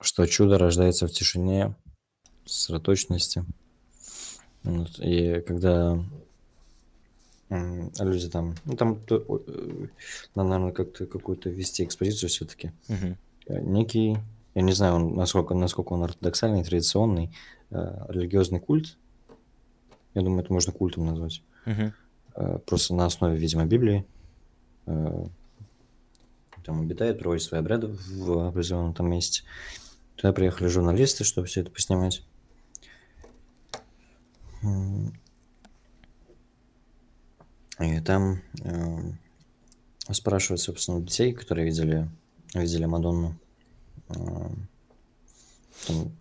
что чудо рождается в тишине, сосредоточенности. Вот. И когда люди там, ну там, э, надо, наверное, как-то какую-то вести экспозицию все-таки. Мгм. Э, Некий, я не знаю, он, насколько, насколько он ортодоксальный, традиционный, э, религиозный культ. Я думаю, это можно культом назвать. Мгм. Э, просто на основе, видимо, Библии. Э, там обитает, проводит свои обряды в определенном там месте. Туда приехали журналисты, чтобы все это поснимать. И там э, спрашивают, собственно, у детей, которые видели, видели Мадонну, э, там,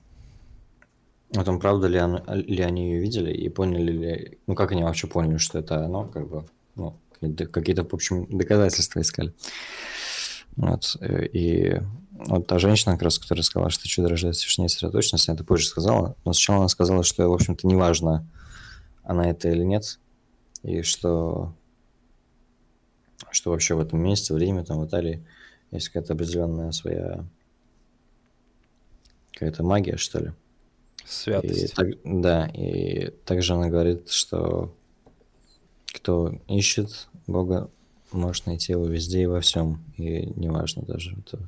о том, правда ли, она- ли они ее видели и поняли ли, ну как они вообще поняли, что это оно, как бы, ну, какие-то- в общем, доказательства искали. Вот, э, и вот та женщина, как раз, которая сказала, что чудо рождается в тишине и сосредоточенности, это позже сказала, но сначала она сказала, что, в общем-то, неважно, она это или нет, и что, что вообще в этом месте, в Риме, там, в Италии есть какая-то определенная своя какая-то магия, что ли. И Святость. так, да, и также она говорит, что кто ищет Бога, может найти его везде и во всем. И неважно даже, это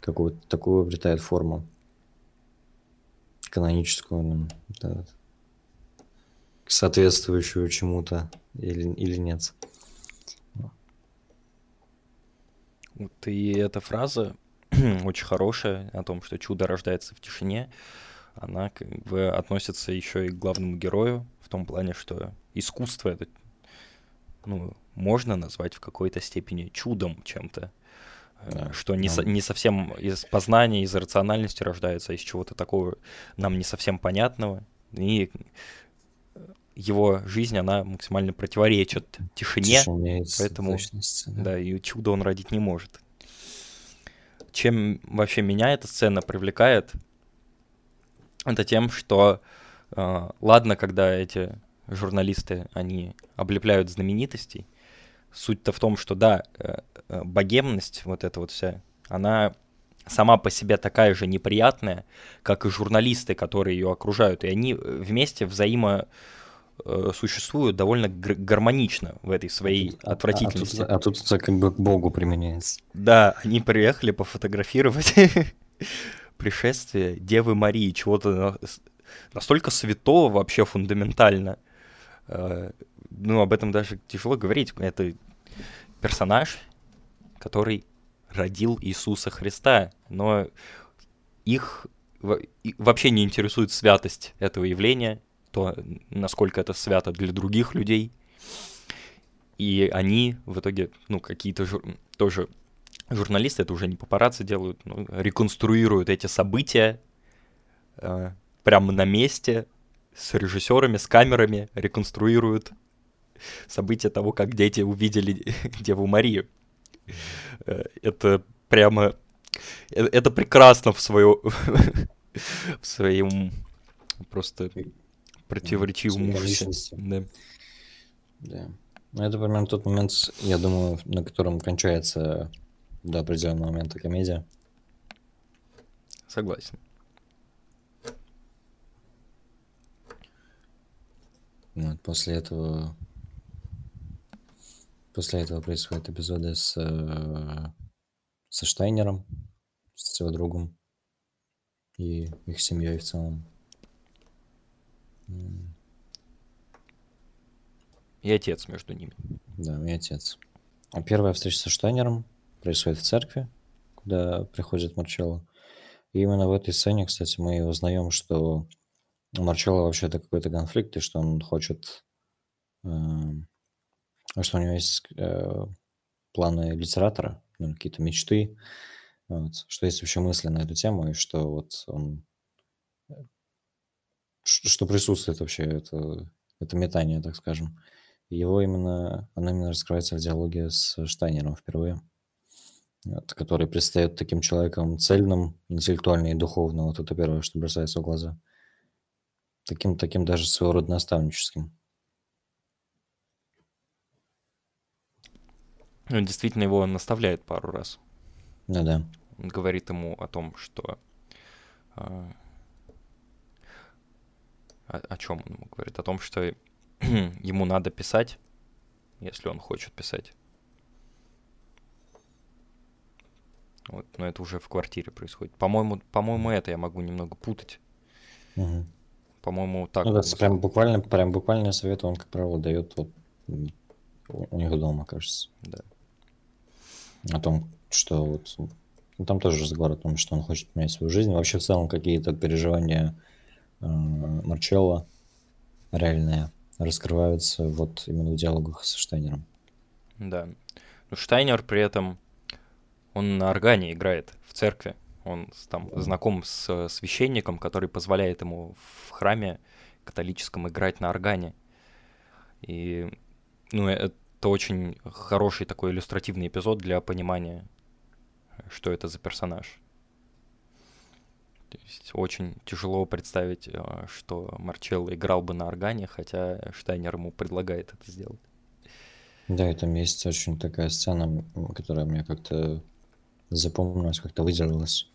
какую такую обретает форму каноническую, ну, да, соответствующую чему-то или, или нет. Вот и эта фраза очень хорошая о том, что чудо рождается в тишине, она как бы относится еще и к главному герою в том плане, что искусство это ну, можно назвать в какой-то степени чудом чем-то, э, Да, что не, со- нам- не совсем из познания, из рациональности рождается, а из чего-то такого нам не совсем понятного. И э, его жизнь, она максимально противоречит тишине, Тишине поэтому, да. да, и чудо он родить не может. Чем вообще меня эта сцена привлекает, это тем, что э, ладно, когда эти журналисты, они облепляют знаменитостей, суть-то в том, что да, э, э, богемность вот эта вот вся, она сама по себе такая же неприятная, как и журналисты, которые ее окружают, и они э, вместе взаимо существуют довольно гар- гармонично в этой своей А- а- отвратительности. А, тут, а тут это как бы к Богу применяется. Да, они приехали пофотографировать пришествие Девы Марии, чего-то настолько святого вообще фундаментально. Ну, об этом даже тяжело говорить. Это персонаж, который родил Иисуса Христа, но их вообще не интересует святость этого явления, то, насколько это свято для других людей. И они в итоге, ну, какие-то жур- тоже журналисты, это уже не папарацци делают, ну, реконструируют эти события э, прямо на месте с режиссерами, с камерами, реконструируют события того, как дети увидели Деву Марию. Э, Это прямо... э, Это прекрасно в свое... в своем просто противоречивом ужасе. Да. Да. Ну, это примерно тот момент, я думаю, на котором кончается до определенного момента комедия. Согласен. Вот, после этого... После этого происходят эпизоды с, э, со Штайнером, с его другом и их семьей в целом. И отец между ними. Да, и отец. А первая встреча со Штайнером происходит в церкви, куда приходит Марчелло. И именно в этой сцене, кстати, мы узнаем, что у Марчелло вообще-то какой-то конфликт, и что он хочет... эм, что у него есть э, планы литератора, ну, какие-то мечты, вот, что есть вообще мысли на эту тему, и что вот он... э, Что присутствует вообще это, это метание, так скажем. Его именно, оно именно раскрывается в диалоге с Штайнером впервые, вот, который предстает таким человеком цельным, интеллектуально и духовно. Вот это первое, что бросается в глаза. Таким, таким даже своего рода наставническим. Он действительно его наставляет пару раз. Ну да. Он говорит ему о том, что а, о, о чем он ему говорит? О том, что ему надо писать, если он хочет писать. Вот, но это уже в квартире происходит. По-моему, по-моему, это я могу немного путать. Угу. По-моему, так. Ну, да, прям буквально, прям буквальные советы он, как правило, дает вот у них дома, кажется. Да. О том, что вот... ну, там тоже разговор о том, что он хочет поменять свою жизнь. Вообще, в целом, какие-то переживания э, Марчелло реальные раскрываются вот именно в диалогах со Штайнером. Да. Но Штайнер при этом, он на органе играет в церкви. Он там знаком с э, священником, который позволяет ему в храме католическом играть на органе. И, ну, это очень хороший такой иллюстративный эпизод для понимания, что это за персонаж. То есть очень тяжело представить, э, что Марчелло играл бы на органе, хотя Штайнер ему предлагает это сделать. Да, и там есть очень такая сцена, которая мне как-то запомнилась, как-то выделилась.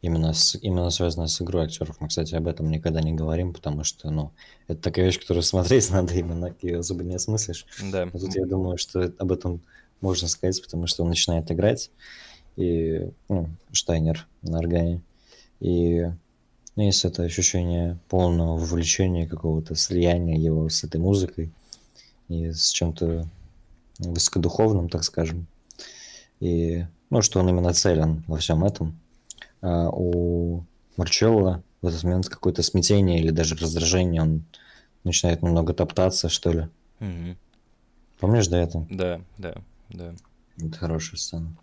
Именно, с, именно связанная с игрой актеров. Мы, кстати, об этом никогда не говорим, потому что, ну, это такая вещь, которую смотреть надо именно, ее особо не осмыслишь. Да. Но тут я думаю, что об этом можно сказать, потому что он начинает играть, и, ну, Штайнер на органе, и ну, есть это ощущение полного вовлечения, какого-то слияния его с этой музыкой и с чем-то высокодуховным, так скажем. И, ну, что он именно целен во всем этом. А у Марчелло в этот момент какое-то смятение или даже раздражение, он начинает немного топтаться, что ли. Мгм. Помнишь, да, это? Да, да, да. Это хорошая сцена.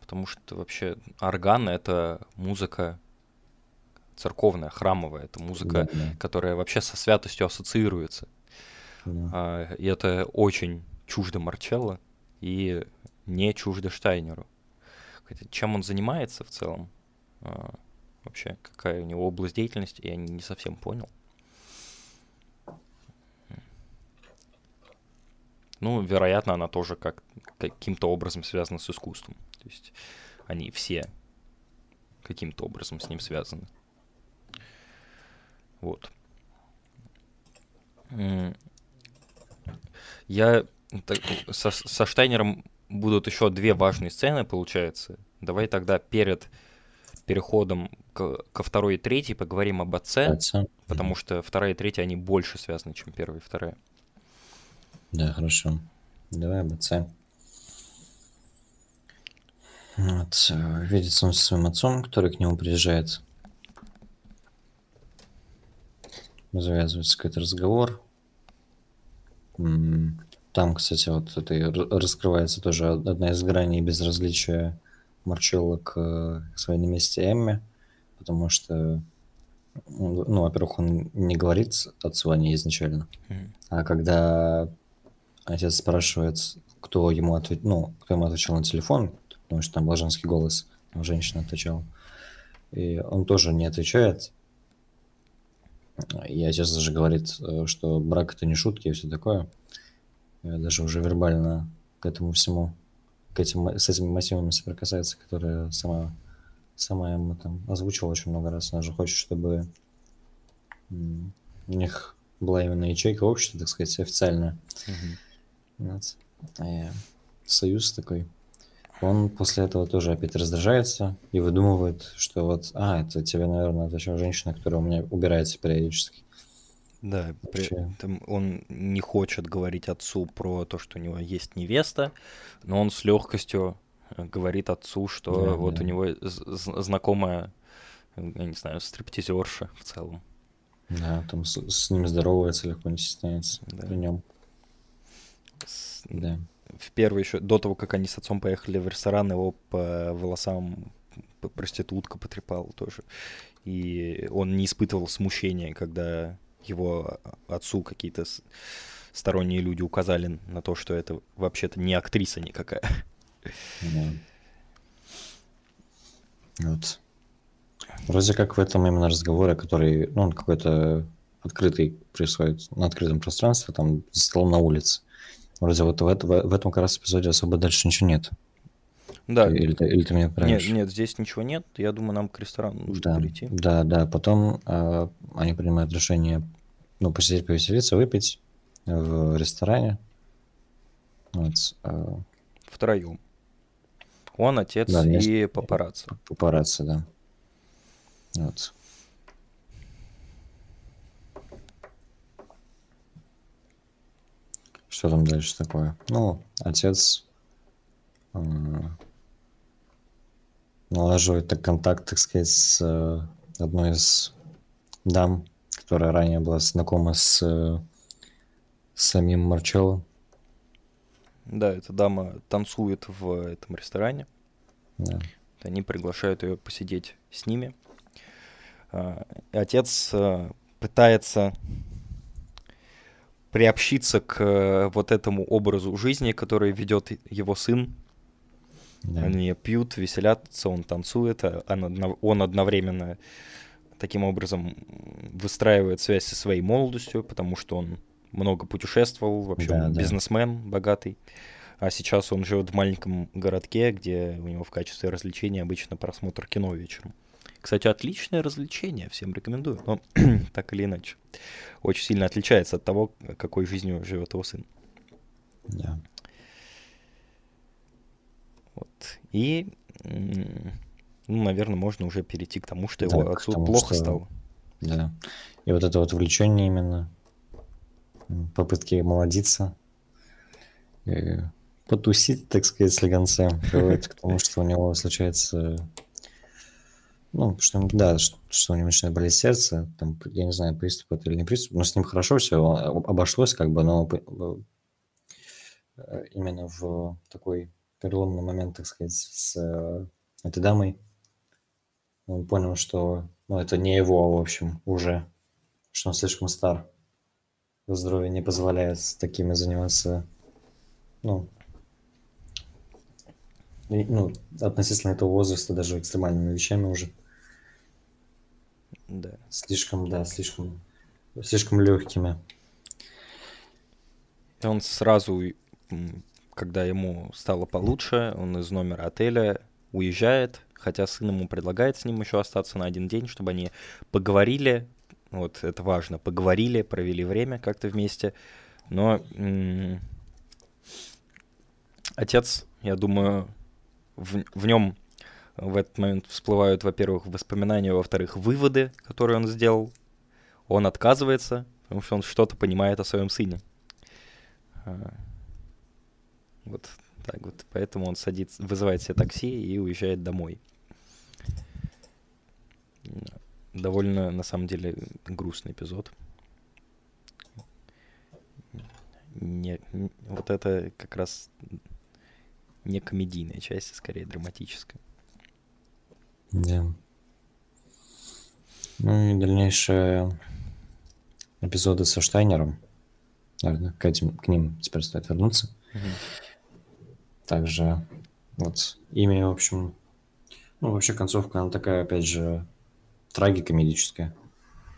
Потому что вообще орган — это музыка церковная, храмовая. Это музыка, Да, да, которая вообще со святостью ассоциируется. да. А, И это очень чуждо Марчелло и не чуждо Штайнеру. Хотя чем он занимается в целом, вообще какая у него область деятельности, я не совсем понял. Ну, вероятно, она тоже как, каким-то образом связана с искусством. То есть они все каким-то образом с ним связаны. Вот. Я так, со, со Штайнером будут еще две важные сцены, получается. Давай тогда перед переходом к- ко второй и третьей поговорим об отце, Отца. потому что вторая и третья, они больше связаны, чем первая и вторая. Да, хорошо. Давай об отце. Вот, э, видится он со своим отцом, который к нему приезжает. Завязывается какой-то разговор. Там, кстати, вот это раскрывается тоже од- одна из граней безразличия Марчелло к э, своей невесте Эмме, потому что, ну, во-первых, он не говорит отцу о ней изначально, Мгм. а когда отец спрашивает, кто ему, ответ... ну, кто ему отвечал на телефон, потому что там был женский голос, а женщина отвечала, и он тоже не отвечает. И отец даже говорит, э, что брак это не шутки и все такое. Я даже уже вербально к этому всему, к этим, с этими мотивами соприкасается, которые сама, сама ему там озвучила очень много раз. Она же хочет, чтобы у них была именно ячейка общества, так сказать, официальная. Мгм. Вот. И союз такой. Он после этого тоже опять раздражается и выдумывает, что вот, а, это тебе, наверное, отвечала женщина, которая у меня убирается периодически. Да, при этом он не хочет говорить отцу про то, что у него есть невеста, но он с легкостью э, говорит отцу, что Да, вот да. у него знакомая, я не знаю, стриптизерша в целом. Да, там с, с ним здоровается, легко не стесняется Да. при нем. С- Да. В первый еще, до того, как они с отцом поехали в ресторан, его по волосам проститутка потрепала тоже. И он не испытывал смущения, когда его отцу какие-то сторонние люди указали на то, что это вообще-то не актриса никакая. Да. Вот. Вроде как в этом именно разговоре, который, ну, он какой-то открытый происходит на открытом пространстве, там, за столом на улице. Вроде вот в, это- в этом как раз эпизоде особо дальше ничего нет. Да, Ты- или, ты, или ты меня нет, правишь? нет, здесь ничего нет. Я думаю, нам к ресторану нужно Да, перейти. да, да. Потом а, они принимают решение ну, посидеть, повеселиться, выпить в ресторане. Вот. э, Втроем. Он, отец Да, и папарацци. Папарацци, да. Вот. Что там дальше такое? Ну, отец э, налаживает так контакт, так сказать, с э, одной из дам, которая ранее была знакома с, э, с самим Марчелло. Да, эта дама танцует в этом ресторане. Да. Они приглашают ее посидеть с ними. А, Отец а, пытается приобщиться к э, вот этому образу жизни, который ведет его сын. да. Они пьют, веселятся, он танцует, а одно- он одновременно таким образом выстраивает связь со своей молодостью, потому что он много путешествовал, вообще Да, он да. бизнесмен богатый. А сейчас он живет в маленьком городке, где у него в качестве развлечения обычно просмотр кино вечером. Кстати, отличное развлечение, всем рекомендую. Но так или иначе, очень сильно отличается от того, какой жизнью живет его сын. да. Вот. И, ну, наверное, можно уже перейти к тому, что Да, его отцу тому, плохо что- стало. Да. И вот это вот увлечение именно, попытки молодиться, потусить, так сказать, слегонце, приводит к тому, что у него случается, ну, что, да, что, что у него начинает болеть сердце, там, я не знаю, приступ это или не приступ, но с ним хорошо все обошлось, как бы, но э, именно в такой переломный момент, так сказать, с э, этой дамой, он понял, что ну, это не его, в общем, уже, что он слишком стар. Здоровье не позволяет с такими заниматься, ну, и, ну, относительно этого возраста даже экстремальными вещами уже. Да. Слишком, да, слишком, слишком легкими. И он сразу, когда ему стало получше, он из номера отеля уезжает, хотя сын ему предлагает с ним еще остаться на один день, чтобы они поговорили. Вот это важно, поговорили, провели время как-то вместе. Но отец, я думаю, в, в нем в этот момент всплывают, во-первых, воспоминания, во-вторых, выводы, которые он сделал. Он отказывается, потому что он что-то понимает о своем сыне. А, Вот так вот. Поэтому он садится, вызывает себе такси и уезжает домой. Довольно, на самом деле, грустный эпизод. Не, вот это как раз не комедийная часть, а скорее драматическая. Да. Ну и дальнейшие эпизоды со Штайнером. Наверное, к, этим, к ним теперь стоит вернуться. Также вот имя, в общем, ну, вообще концовка, она такая, опять же, трагикомедическая.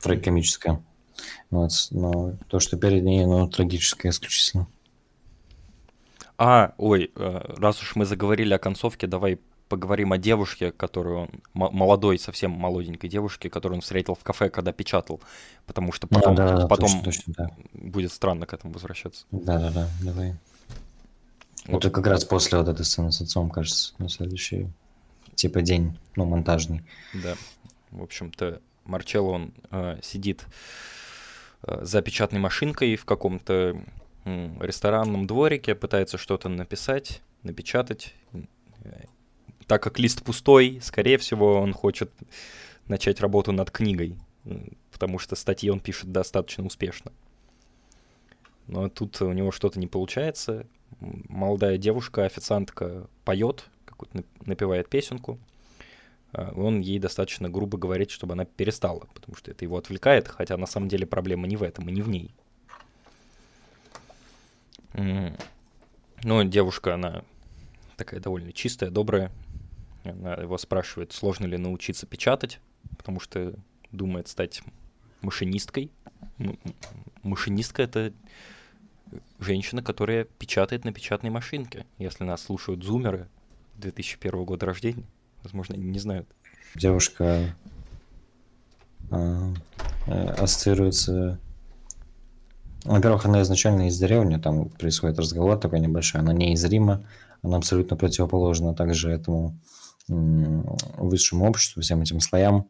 Трагикомическая. Вот, но то, что перед ней, ну, трагическое исключительно. А, ой, э, раз уж мы заговорили о концовке, давай поговорим о девушке, которую он, молодой, совсем молоденькой девушке, которую он встретил в кафе, когда печатал, потому что потом, да, да, потом точно, точно, да. будет странно к этому возвращаться. Да-да-да, давай. Вот. Это как раз после вот этой сцены с отцом, кажется, на следующий, типа, день, ну, монтажный. Да. В общем-то, Марчелло, он э, сидит э, за печатной машинкой в каком-то м, ресторанном дворике, пытается что-то написать, напечатать. Э, Так как лист пустой, скорее всего, он хочет начать работу над книгой, потому что статьи он пишет достаточно успешно. Но тут у него что-то не получается. Молодая девушка, официантка, поет, напевает песенку. А, Он ей достаточно грубо говорит, чтобы она перестала, потому что это его отвлекает, хотя на самом деле проблема не в этом и не в ней. Ну, девушка, она такая довольно чистая, добрая. Она его спрашивает, сложно ли научиться печатать, потому что думает стать машинисткой. М- Машинистка — это женщина, которая печатает на печатной машинке. Если нас слушают зумеры 2001 года рождения, возможно, не знают. Девушка а, э, ассоциируется Во-первых, она изначально из деревни, там происходит разговор такой небольшой, она не из Рима, она абсолютно противоположна также этому высшему обществу, всем этим слоям,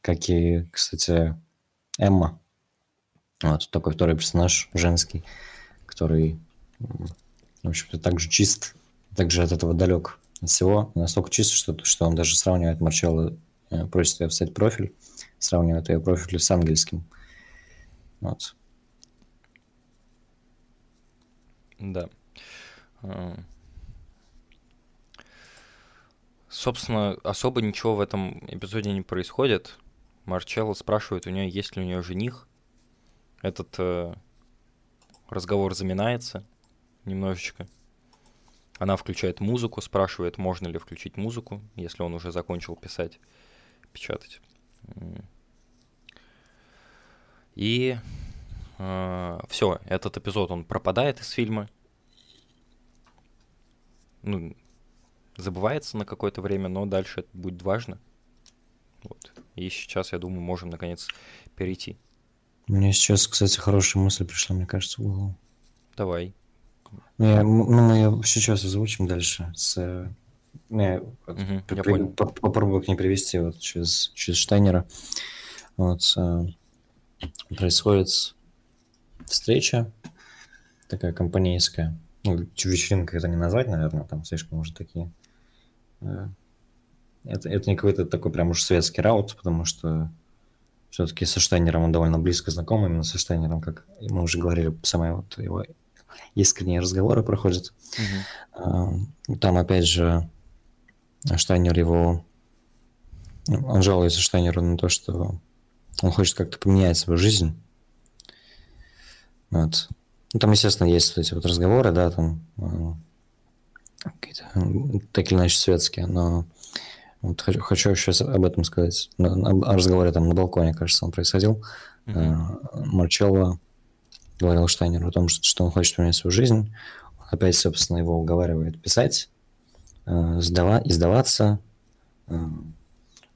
как и, кстати, Эмма. Вот такой второй персонаж женский, который, в общем-то, также чист, также от этого далек всего, настолько чист, что, что он даже сравнивает Марчелло, э, просит ее встать профиль, сравнивает ее профиль с ангельским. Вот. Да. А. Собственно, особо ничего в этом эпизоде не происходит. Марчелло спрашивает у нее, есть ли у нее жених. Этот э, разговор заминается немножечко. Она включает музыку, спрашивает, можно ли включить музыку, если он уже закончил писать, печатать. И э, все, этот эпизод он пропадает из фильма. Ну, забывается на какое-то время, но дальше это будет важно. Вот. И сейчас, я думаю, можем наконец перейти. Мне сейчас, кстати, хорошая мысль пришла, мне кажется, в голову. Давай. Я, ну, мы ее сейчас озвучим дальше. С, я, угу, при, я понял. попробую к ней привести вот через, через Штайнера. Вот, а, происходит встреча такая компанейская. Ну, вечеринка это не назвать, наверное, там слишком уже такие. Э, это, это не какой-то такой прям уж светский раут, потому что все-таки со Штайнером он довольно близко знаком, именно со Штайнером, как мы уже говорили, самые вот его искренние разговоры проходят. Угу. Там, опять же, Штайнер его... Он жалуется Штайнеру на то, что он хочет как-то поменять свою жизнь. Вот. Ну, там, естественно, есть вот эти вот разговоры, да, там э, какие-то так или иначе светские, но вот хочу, хочу сейчас об этом сказать. О разговоре там на балконе, кажется, он происходил. Mm-hmm. Марчелло говорил Штайнеру о том, что, он хочет поменять свою жизнь. Он опять, собственно, его уговаривает писать, э, сдава, издаваться,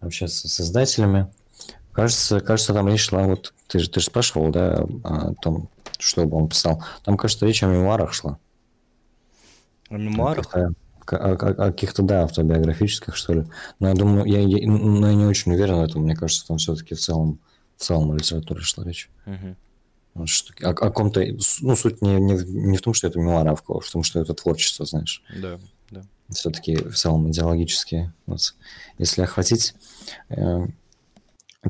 общаться с создателями. Кажется, кажется, там речь шла, вот ты же, ты же спрашивал, да, о том, что бы он писал. Там, кажется, речь о мемуарах шла. О мемуарах? О, о, о каких-то, да, автобиографических, что ли. Но я думаю, я, я, но я не очень уверен в этом. Мне кажется, там все-таки в целом, в целом о литературе шла речь. Угу. Что, о, о ком-то, ну, суть не, не, не в том, что это мемуары, а в, том, что это творчество, знаешь. Да, да. Все-таки в целом идеологически. Вот. Если охватить, э,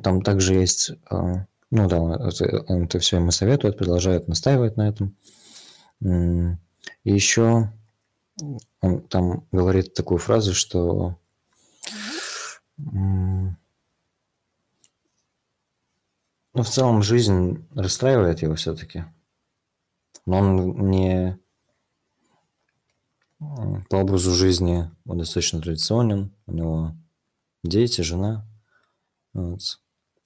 там также есть, э, ну да, это, это все ему советует, продолжает настаивать на этом. И еще он там говорит такую фразу, что ну, в целом жизнь расстраивает его все-таки. Но он не по образу жизни он достаточно традиционен, у него дети, жена. Вот.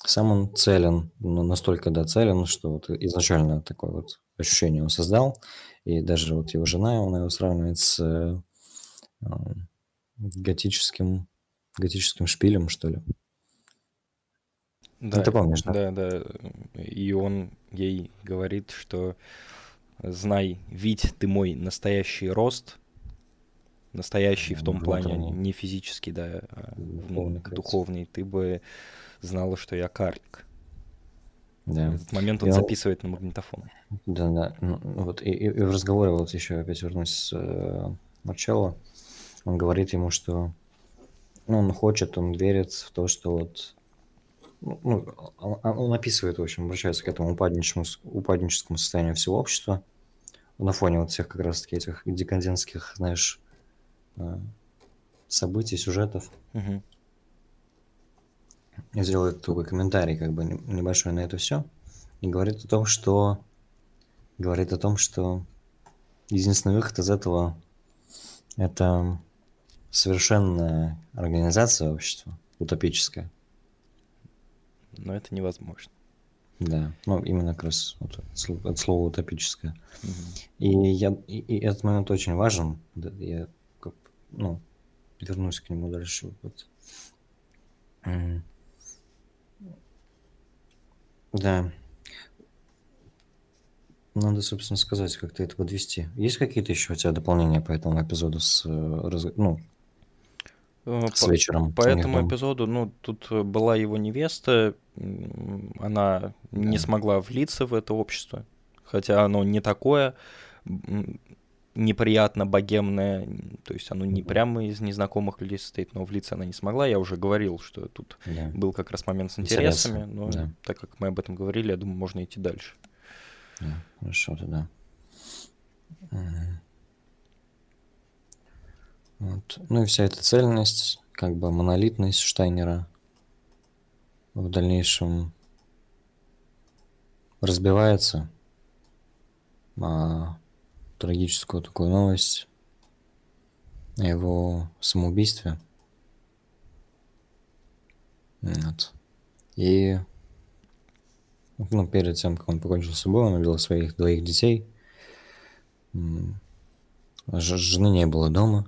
Сам он целен, но настолько да, целен, что вот изначально такое вот ощущение он создал. И даже вот его жена, он его сравнивает с э, готическим, готическим шпилем, что ли. Да, ты помнишь, да? Да, да. И он ей говорит, что знай, видь ты мой настоящий рост, настоящий в том плане, не физический, да, а духовный, духовный, ты бы знала, что я карлик. Да. В этот момент он я... записывает на магнитофон. Да, да. Ну, вот и, и, и в разговоре вот еще опять вернусь с э, Марчелло. Он говорит ему, что ну, он хочет, он верит в то, что вот ну, ну он, он описывает, в общем, обращается к этому упадническому, упадническому состоянию всего общества на фоне вот всех как раз-таки этих декадентских, знаешь, э, событий, сюжетов. Угу сделает такой комментарий, как бы небольшой на это все, и говорит о том, что говорит о том, что единственный выход из этого это совершенная организация общества, утопическая. Но это невозможно. Да, ну именно как раз вот, от слова утопическое. Угу. И, я, и, и этот момент очень важен. Я как, ну, вернусь к нему дальше. Вот. Да. Надо, собственно, сказать, как ты это подвести. Есть какие-то еще у тебя дополнения по этому эпизоду с, э, ну, с По, вечером по этому эпизоду, ну, тут э, была его невеста, она не Да. смогла влиться в это общество, хотя оно не такое неприятно богемное, то есть оно не прямо из незнакомых людей состоит, но влиться она не смогла. Я уже говорил, что тут Да. был как раз момент с интересами, но да. так как мы об этом говорили, я думаю, можно идти дальше. Да, хорошо тогда. Мгм. Вот. Ну и вся эта цельность, как бы монолитность Штайнера в дальнейшем разбивается, а трагическую такую новость о его самоубийстве. Вот. И ну, перед тем, как он покончил с собой, он убил своих двоих детей. Ж- Жены не было дома.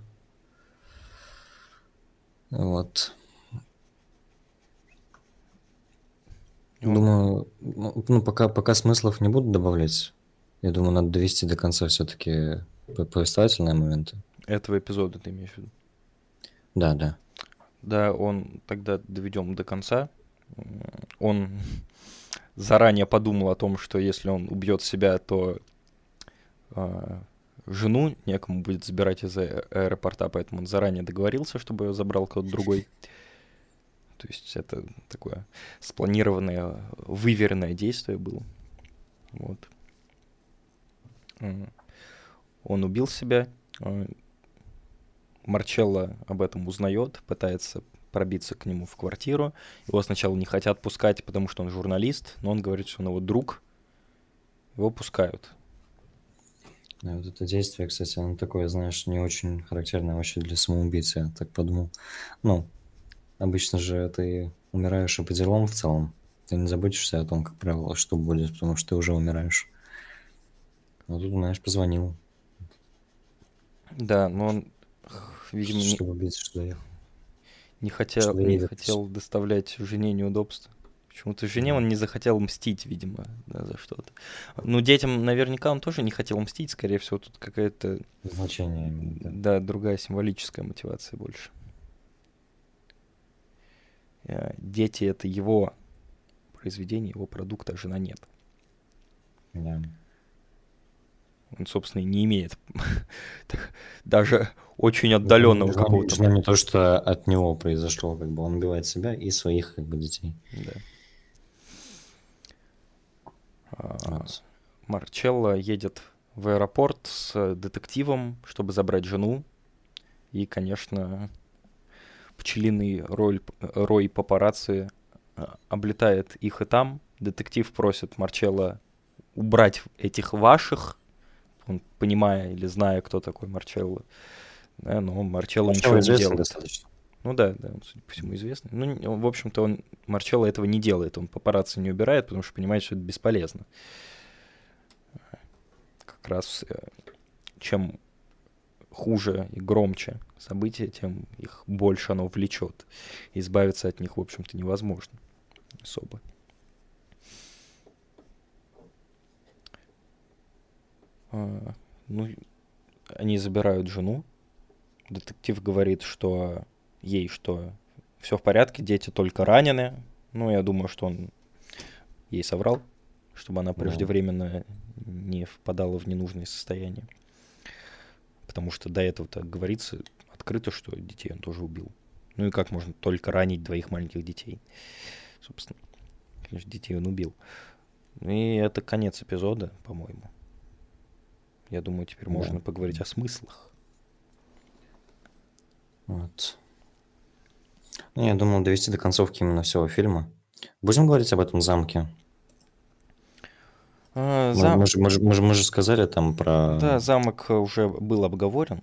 Вот. Думаю, ну, ну, пока, пока смыслов не буду добавлять. Я думаю, надо довести до конца все-таки повествовательные моменты. этого эпизода ты имеешь в виду? Да, да. Да, он тогда доведем до конца. Он заранее подумал о том, что если он убьет себя, то а, жену некому будет забирать из а- аэропорта, поэтому он заранее договорился, чтобы ее забрал кто-то другой. То есть это такое спланированное, выверенное действие было. Вот. Он убил себя. а, Марчелло об этом узнает, пытается пробиться к нему в квартиру. Его сначала не хотят пускать, потому что он журналист, но он говорит, что он его друг. Его пускают. Да, вот это действие, кстати, оно такое, знаешь, не очень характерное вообще для самоубийцы, я так подумал. Ну, обычно же ты умираешь и по делам в целом. Ты не заботишься о том, как правило, что будет, потому что ты уже умираешь. А тут, знаешь, позвонил, Да, но он, видимо, не, чтобы убедиться, что доехал. не хотел, не хотел доставлять жене неудобства. Почему-то жене он не захотел мстить, видимо, да, за что-то. Ну, детям наверняка он тоже не хотел мстить, скорее всего, тут какая-то, Значение да. да, другая символическая мотивация больше. Э, Дети — это его произведение, его продукт, а жена нет. Да. Он, собственно, и не имеет даже очень отдаленного какого-то... не то, что от него произошло, как бы он убивает себя и своих как бы детей. Да. Марчелло едет в аэропорт с детективом, чтобы забрать жену. И, конечно, пчелиный роль, рой папарацци а, облетает их и там. Детектив просит Марчелло убрать этих ваших, он понимая или зная, кто такой Марчелло. Да, но Марчелло ничего Марчелло не известный делает. достаточно. Ну да, да, он, судя по всему, известный. Ну, в общем-то, он Марчелло этого не делает, он папарацци не убирает, потому что понимает, что это бесполезно. Как раз э, чем хуже и громче события, тем их больше оно влечет. Избавиться от них, в общем-то, невозможно особо. А, Ну, они забирают жену. Детектив говорит, что ей, что все в порядке, дети только ранены. Ну, я думаю, что он ей соврал, чтобы она преждевременно не впадала в ненужное состояние. Потому что до этого так говорится открыто, что детей он тоже убил. Ну и как можно только ранить двоих маленьких детей? Собственно, конечно, детей он убил. И это конец эпизода, по-моему. Я думаю, теперь Да. можно поговорить о смыслах. Вот. Ну, я думал довести до концовки именно всего фильма. Будем говорить об этом замке? А, Мы, зам- мы же, мы же- мы же- мы же сказали там про, Да, замок уже был обговорен.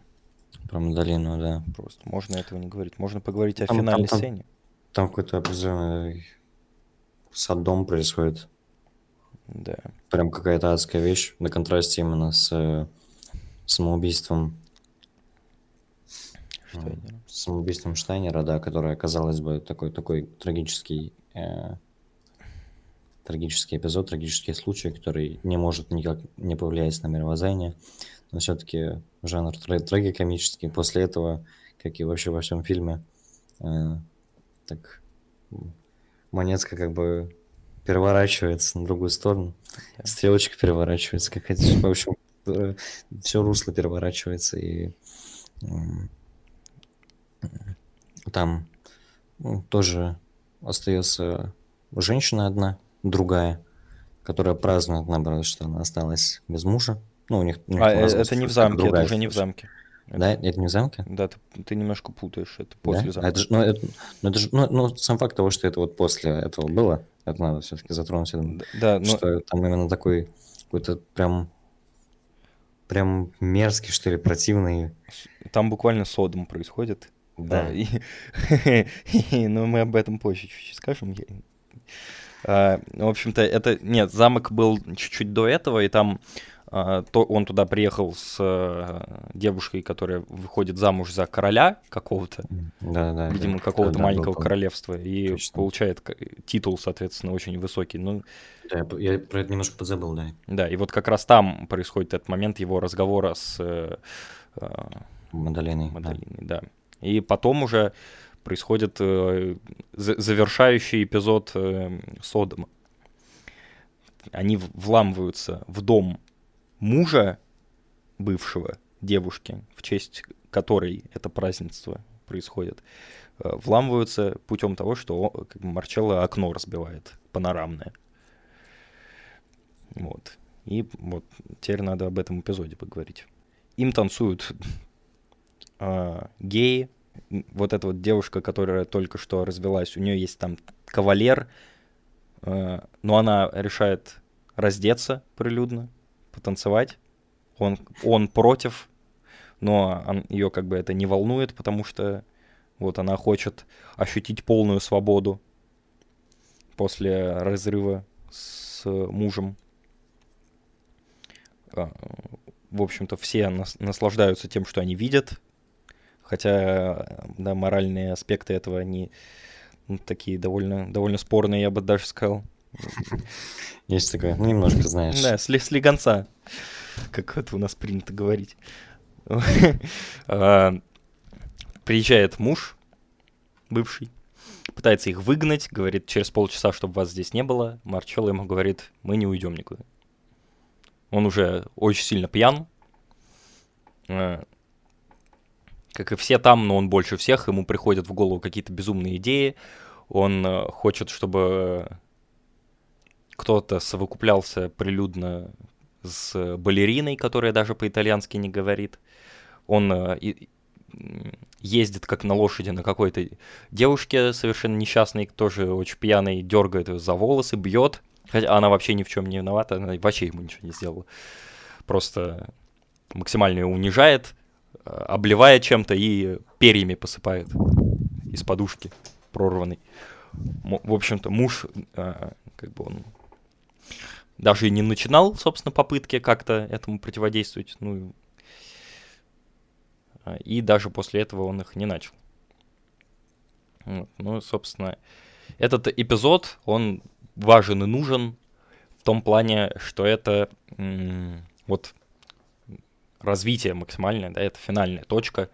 про Мадалину, да. Просто можно этого не говорить. Можно поговорить о Там- там- финальной там- сцене. Там какой-то определенный садом происходит. Да. Прям какая-то адская вещь на контрасте именно с э, самоубийством. Что я делаю? с самоубийством Штайнера, да, которое, казалось бы, такой, такой трагический, э, трагический эпизод, трагический случай, который не может никак не повлиять на мировоззрение, но все-таки жанр трагикомический. После этого, как и вообще во всем фильме, э, так монетка как бы переворачивается на другую сторону, стрелочка переворачивается, какая-то, в общем, э, все русло переворачивается, и там ну, тоже остается женщина одна, другая, которая празднует, наоборот, что она осталась без мужа. Ну, у них, у них а, э, это не в замке, это уже не в замке. Да, это не в замке? Да, ты, ты немножко путаешь, это после да? замка. Это, ну, это, ну, это же, ну, ну, сам факт того, что это вот после этого было, это надо все-таки затронуть. Я думаю, да, но... Что там именно такой какой-то прям прям мерзкий, что ли, противный. Там буквально содом происходит. Да. А, но мы об этом позже чуть-чуть скажем. А, в общем-то, это... Нет, замок был чуть-чуть до этого, и там а, то он туда приехал с девушкой, которая выходит замуж за короля какого-то, да, да, видимо, да, какого-то да, маленького был, королевства, и точно. получает титул, соответственно, очень высокий. Ну, да, я про это немножко подзабыл, да. Да, и вот как раз там происходит этот момент его разговора с э, э, Мадалиной. Мадалиной, да. да. И потом уже происходит э, завершающий эпизод э, Содома. Они вламываются в дом мужа бывшего девушки, в честь которой это празднество происходит, э, вламываются путем того, что как бы, Марчелло окно разбивает, панорамное. Вот. И вот теперь надо об этом эпизоде поговорить. Им танцуют э, геи. Вот эта вот девушка, которая только что развелась, у нее есть там кавалер, э, но она решает раздеться прилюдно, потанцевать. Он, он против, но он, ее как бы это не волнует, потому что вот она хочет ощутить полную свободу после разрыва с мужем. А, в общем-то, все нас, наслаждаются тем, что они видят, хотя да, моральные аспекты этого они ну, такие довольно, довольно спорные, я бы даже сказал. Есть такое, ну, немножко, знаешь. Да, слегонца, как это у нас принято говорить. А, приезжает муж, бывший, пытается их выгнать, говорит через полчаса, чтобы вас здесь не было. Марчелло ему говорит, мы не уйдем никуда. Он уже очень сильно пьян, а, как и все там, но он больше всех, ему приходят в голову какие-то безумные идеи. Он а, хочет, чтобы кто-то совокуплялся прилюдно с балериной, которая даже по-итальянски не говорит. Он э, ездит как на лошади на какой-то девушке совершенно несчастной, тоже очень пьяной, дергает ее за волосы, бьет. Хотя она вообще ни в чем не виновата, она вообще ему ничего не сделала. Просто максимально ее унижает, э, обливая чем-то и перьями посыпает из подушки прорванной. В общем-то, муж, э, как бы он даже и не начинал, собственно, попытки как-то этому противодействовать. Ну, и даже после этого он их не начал. Ну, собственно, этот эпизод, он важен и нужен в том плане, что это вот развитие максимальное, да, это финальная точка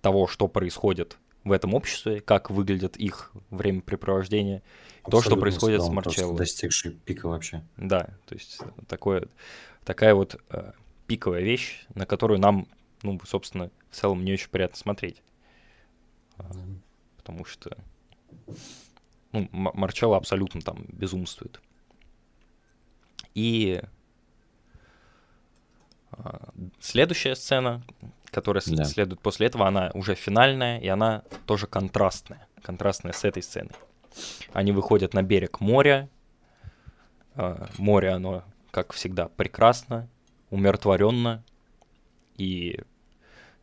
того, что происходит в этом обществе, как выглядит их времяпрепровождение, то, что происходит с Марчелло. Достигший пика вообще. Да, то есть такое, такая вот э, пиковая вещь, на которую нам, ну, собственно, в целом не очень приятно смотреть. Mm. Потому что ну, Марчелло абсолютно там безумствует. И следующая сцена, которая да. следует после этого, она уже финальная, и она тоже контрастная. Контрастная с этой сценой. Они выходят на берег моря. А, море, оно, как всегда, прекрасно, умиротворенно и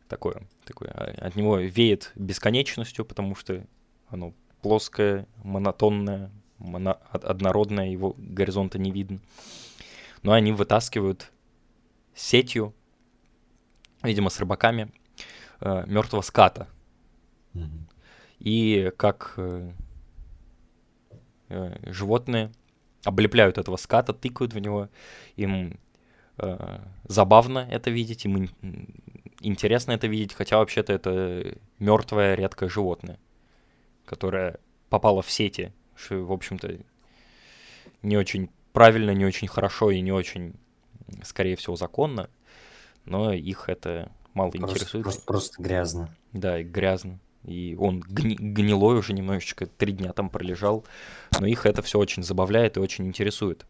такое, такое, а, от него веет бесконечностью, потому что оно плоское, монотонное, моно, однородное, его горизонта не видно. Но они вытаскивают сетью, видимо, с рыбаками, э, мертвого ската. Mm-hmm. И как э, Э, животные облепляют этого ската, тыкают в него, им э, забавно это видеть, им интересно это видеть, хотя вообще-то это мертвое редкое животное, которое попало в сети, что, в общем-то, не очень правильно, не очень хорошо и не очень, скорее всего, законно, но их это мало Просто, интересует. просто, просто грязно. Да, и грязно. И он гни- гнилой уже немножечко, три дня там пролежал. Но их это все очень забавляет и очень интересует.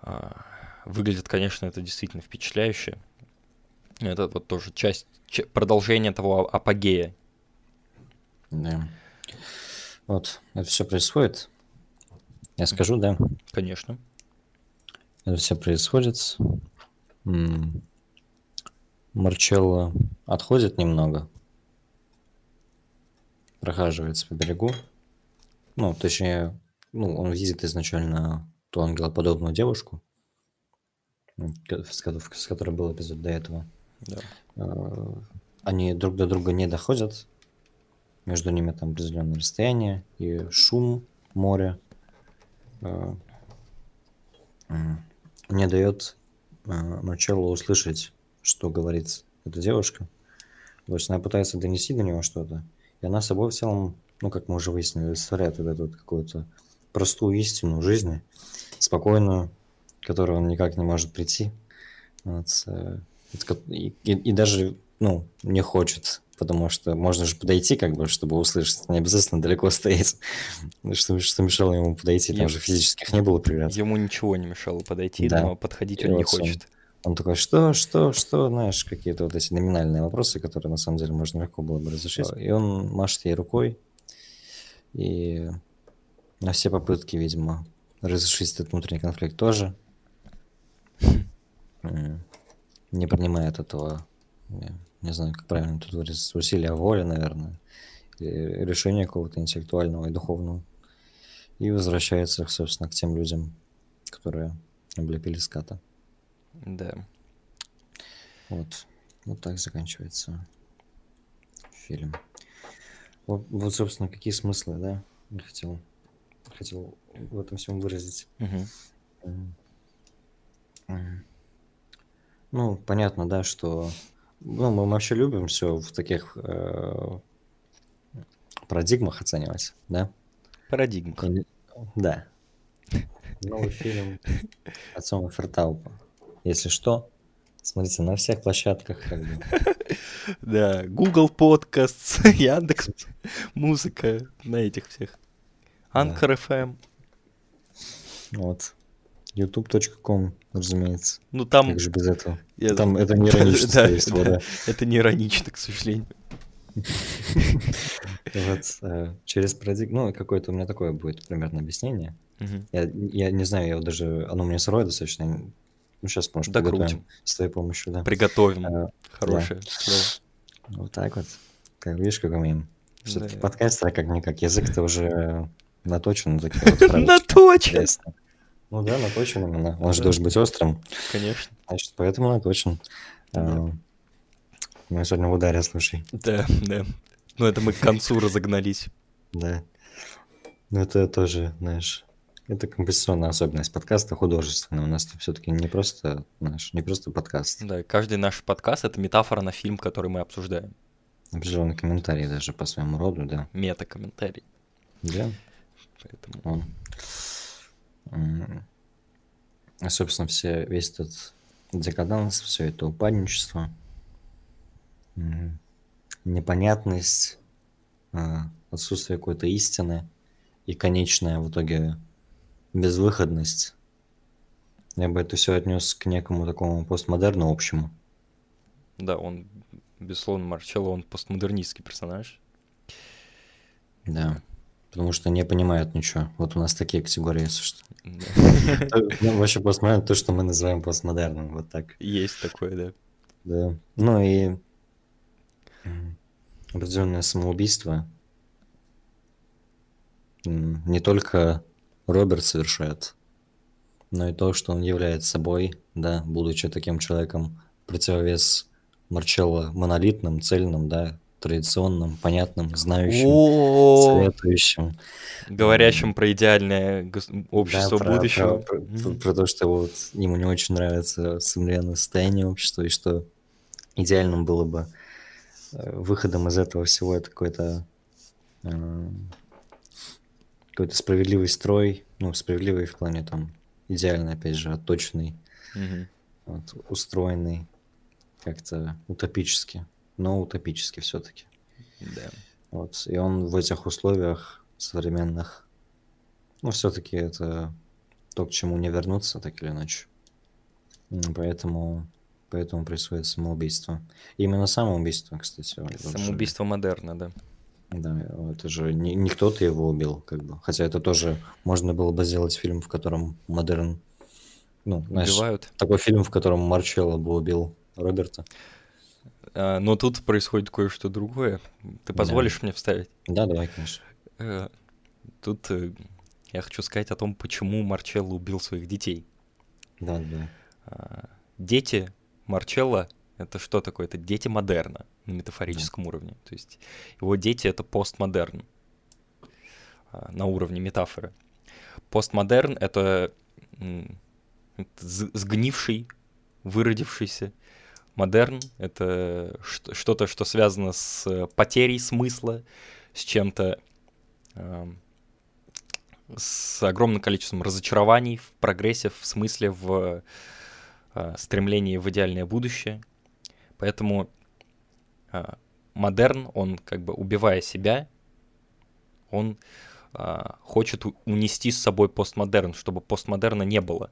А, Выглядит, конечно, это действительно впечатляюще. Это вот тоже часть, продолжение того а- апогея. Да. Вот, это все происходит. Я скажу, да. Конечно. Это все происходит. М, Марчелло отходит немного. Прохаживается по берегу. Ну, точнее, ну, он видит изначально ту ангелоподобную девушку, с ко- с которой был эпизод до этого. Да. Э, Они друг до друга не доходят. Между ними там определенное расстояние и шум моря м, не дает э, услышать, что говорит эта девушка. То есть она пытается донести до него что-то, и она собой в целом, ну, как мы уже выяснили, олицетворяет вот эту вот какую-то простую истину жизни, спокойную, к которой он никак не может прийти. Вот, э, и, и- и даже, ну, не хочет, потому что можно же подойти, как бы, чтобы услышать, не обязательно далеко стоять. Что, что мешало ему подойти, там Я- же физических не было преград. Ему ничего не мешало подойти, Да. но подходить И он не вот он- хочет. Он такой, что, что, что, знаешь, какие-то вот эти номинальные вопросы, которые на самом деле можно легко было бы разрешить. И он машет ей рукой, и на все попытки, видимо, разрешить этот внутренний конфликт тоже не принимает этого, не знаю, как правильно тут выразиться, усилия воли, наверное, решения какого-то интеллектуального и духовного, и возвращается, собственно, к тем людям, которые облепили ската. Да. Вот. Вот так заканчивается фильм. Вот, вот, собственно, какие смыслы, да, я хотел, хотел в этом всем выразить. М. Ну, понятно, да, что ну, мы вообще любим все в таких э, парадигмах оценивать, да? Парадигма. Или- Да. Новый фильм Отцом Фертаупа. Если что, смотрите на всех площадках, как бы. Да, Google Podcasts, Яндекс, музыка, на этих всех. Anchor FM. Вот. youtube.com, разумеется. Ну там... Как же без этого? я- Там это не иронично, Да, да, да. Это не иронично, к сожалению. Вот, э, через парадигму, ну, какое-то у меня такое будет примерно объяснение. Я, не знаю, я даже, оно мне сырое достаточно. Ну, сейчас, может, приготовим с твоей помощью, да. Приготовим. Э, Хорошее слово. Вот так вот. Как видишь, как умеем. Все-таки Да. подкастер, как никак. Язык-то уже наточен на такие вот фразочки Наточен. Ну да, наточен именно. Он же должен быть острым. Конечно. Значит, поэтому наточен. Да. А, Мы сегодня в ударе, слушай. Да, да. Ну это мы к концу разогнались. Да. Ну это тоже, знаешь, это композиционная особенность подкаста художественного. У нас все-таки не просто, знаешь, не просто подкаст. Да, каждый наш подкаст это метафора на фильм, который мы обсуждаем. Определенный комментарий даже по своему роду, да. Мета-комментарий. Да. Поэтому... Он. А, собственно, все, весь этот декаданс, все это упадничество, непонятность, а, отсутствие какой-то истины и конечная в итоге безвыходность. Я бы это все отнес к некому такому постмодерну общему. Да, он, безусловно, Марчелло, он постмодернистский персонаж. Да. Потому что не понимают ничего. Вот у нас такие категории, если что. Ну, вообще постмодерн, то, что мы называем постмодерном, вот так. Есть такое, да. Да. Ну и определенное самоубийство не только Роберт совершает, но и то, что он является собой, да, будучи таким человеком, противовес Марчелло монолитным, цельным, да, традиционным, понятным, знающим, советующим. говорящим про идеальное гос- Да, общество про, про, будущего. про- про- Мгм. про то, что вот ему не очень нравится современное состояние общества, и что идеальным было бы э, выходом из этого всего это какой-то э, какой-то справедливый строй, ну, справедливый в плане там идеальный, опять же, отточенный, Мгм. вот, устроенный как-то утопически, но утопически все-таки. Да. Вот, и он в этих условиях современных, ну, все-таки это то, к чему не вернуться, так или иначе. Поэтому, поэтому происходит самоубийство. Именно самоубийство, кстати. вот же- Самоубийство модерна, да. Да, это же не, не кто-то его убил, как бы. Хотя это тоже можно было бы сделать фильм, в котором модерн, ну, знаешь, Убивают. такой фильм, в котором Марчелло бы убил Роберта. А, но тут происходит кое-что другое. Ты Да. позволишь мне вставить? Да, давай, конечно. Э, Тут э, я хочу сказать о том, почему Марчелло убил своих детей. Да, да. А, Дети Марчелло — это что такое? Это дети модерна на метафорическом уровне. То есть его дети — это постмодерн а, на уровне метафоры. Постмодерн — это сгнивший, выродившийся. Модерн — это что-то, что связано с э, потерей смысла, с чем-то, ам, с огромным количеством разочарований в прогрессе, в смысле, в а, стремлении в идеальное будущее. Поэтому а, модерн, он как бы убивая себя, он хочет унести с собой постмодерн, чтобы постмодерна не было.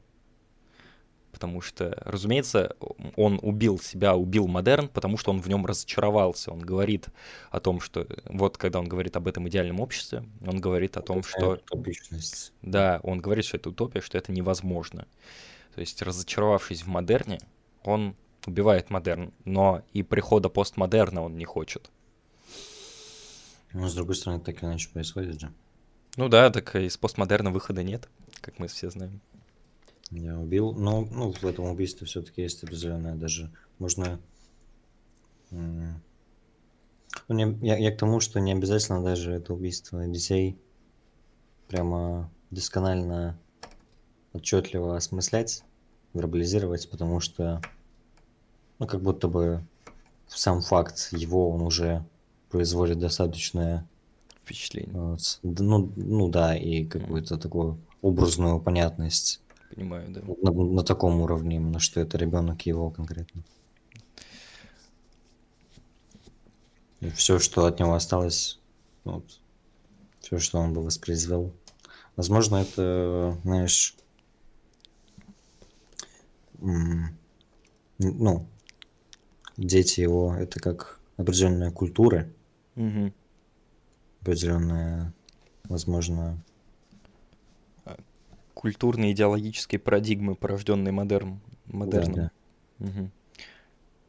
Потому что, разумеется, он убил себя, убил модерн, потому что он в нем разочаровался. Он говорит о том, что... Вот когда он говорит об этом идеальном обществе, он говорит о том, что... Утопичность. Да, он говорит, что это утопия, что это невозможно. То есть, разочаровавшись в модерне, он убивает модерн, но и прихода постмодерна он не хочет. Но, с другой стороны, так иначе происходит же. Ну да, так из постмодерна выхода нет, как мы все знаем. Я убил, но ну, в этом убийстве все-таки есть определенное даже, можно... Ну, не- я, я к тому, что не обязательно даже это убийство детей прямо досконально, отчетливо осмыслять, вербализировать, потому что, ну, как будто бы сам факт его, он уже производит достаточное Впечатление, Вот, д- Ну, ну да, и какую-то такую образную понятность понимаю, да. на, на таком уровне, именно что это ребенок его конкретно. И все, что от него осталось, вот, все, что он бы воспроизвел. Возможно, это, знаешь, ну, дети его, это как определенная культура, Мгм. определенная, возможно, Культурные идеологические парадигмы, порожденные модерн, модерном. да. Мгм.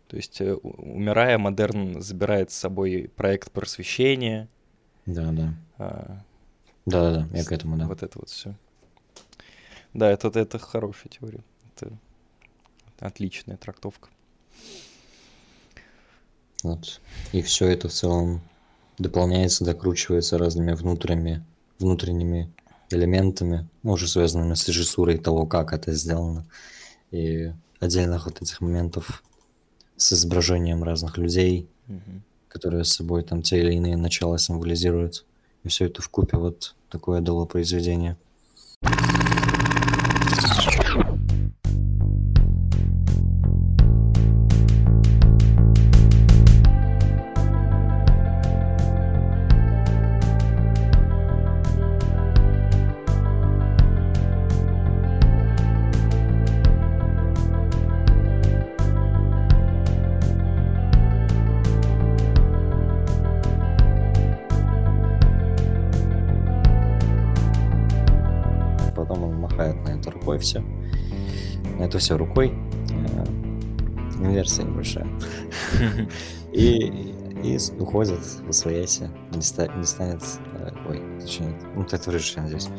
То есть, э, умирая, модерн забирает с собой проект просвещения, Да, да. а, Да, да, да, я к этому, да. Вот это вот все. Да, это, это хорошая теория. Это отличная трактовка. Вот. И все это в целом дополняется, докручивается разными внутренними, внутренними элементами, ну, уже связанными с режиссурой того, как это сделано. И отдельных вот этих моментов с изображением разных людей, Мгм. которые с собой там те или иные начала символизируют. И все это в купе вот такое дало произведение. Это все рукой. Э, Инверсия небольшая. И, и уходит в своясе. Не, ста- не станет... э, Ой, точнее, ну я надеюсь.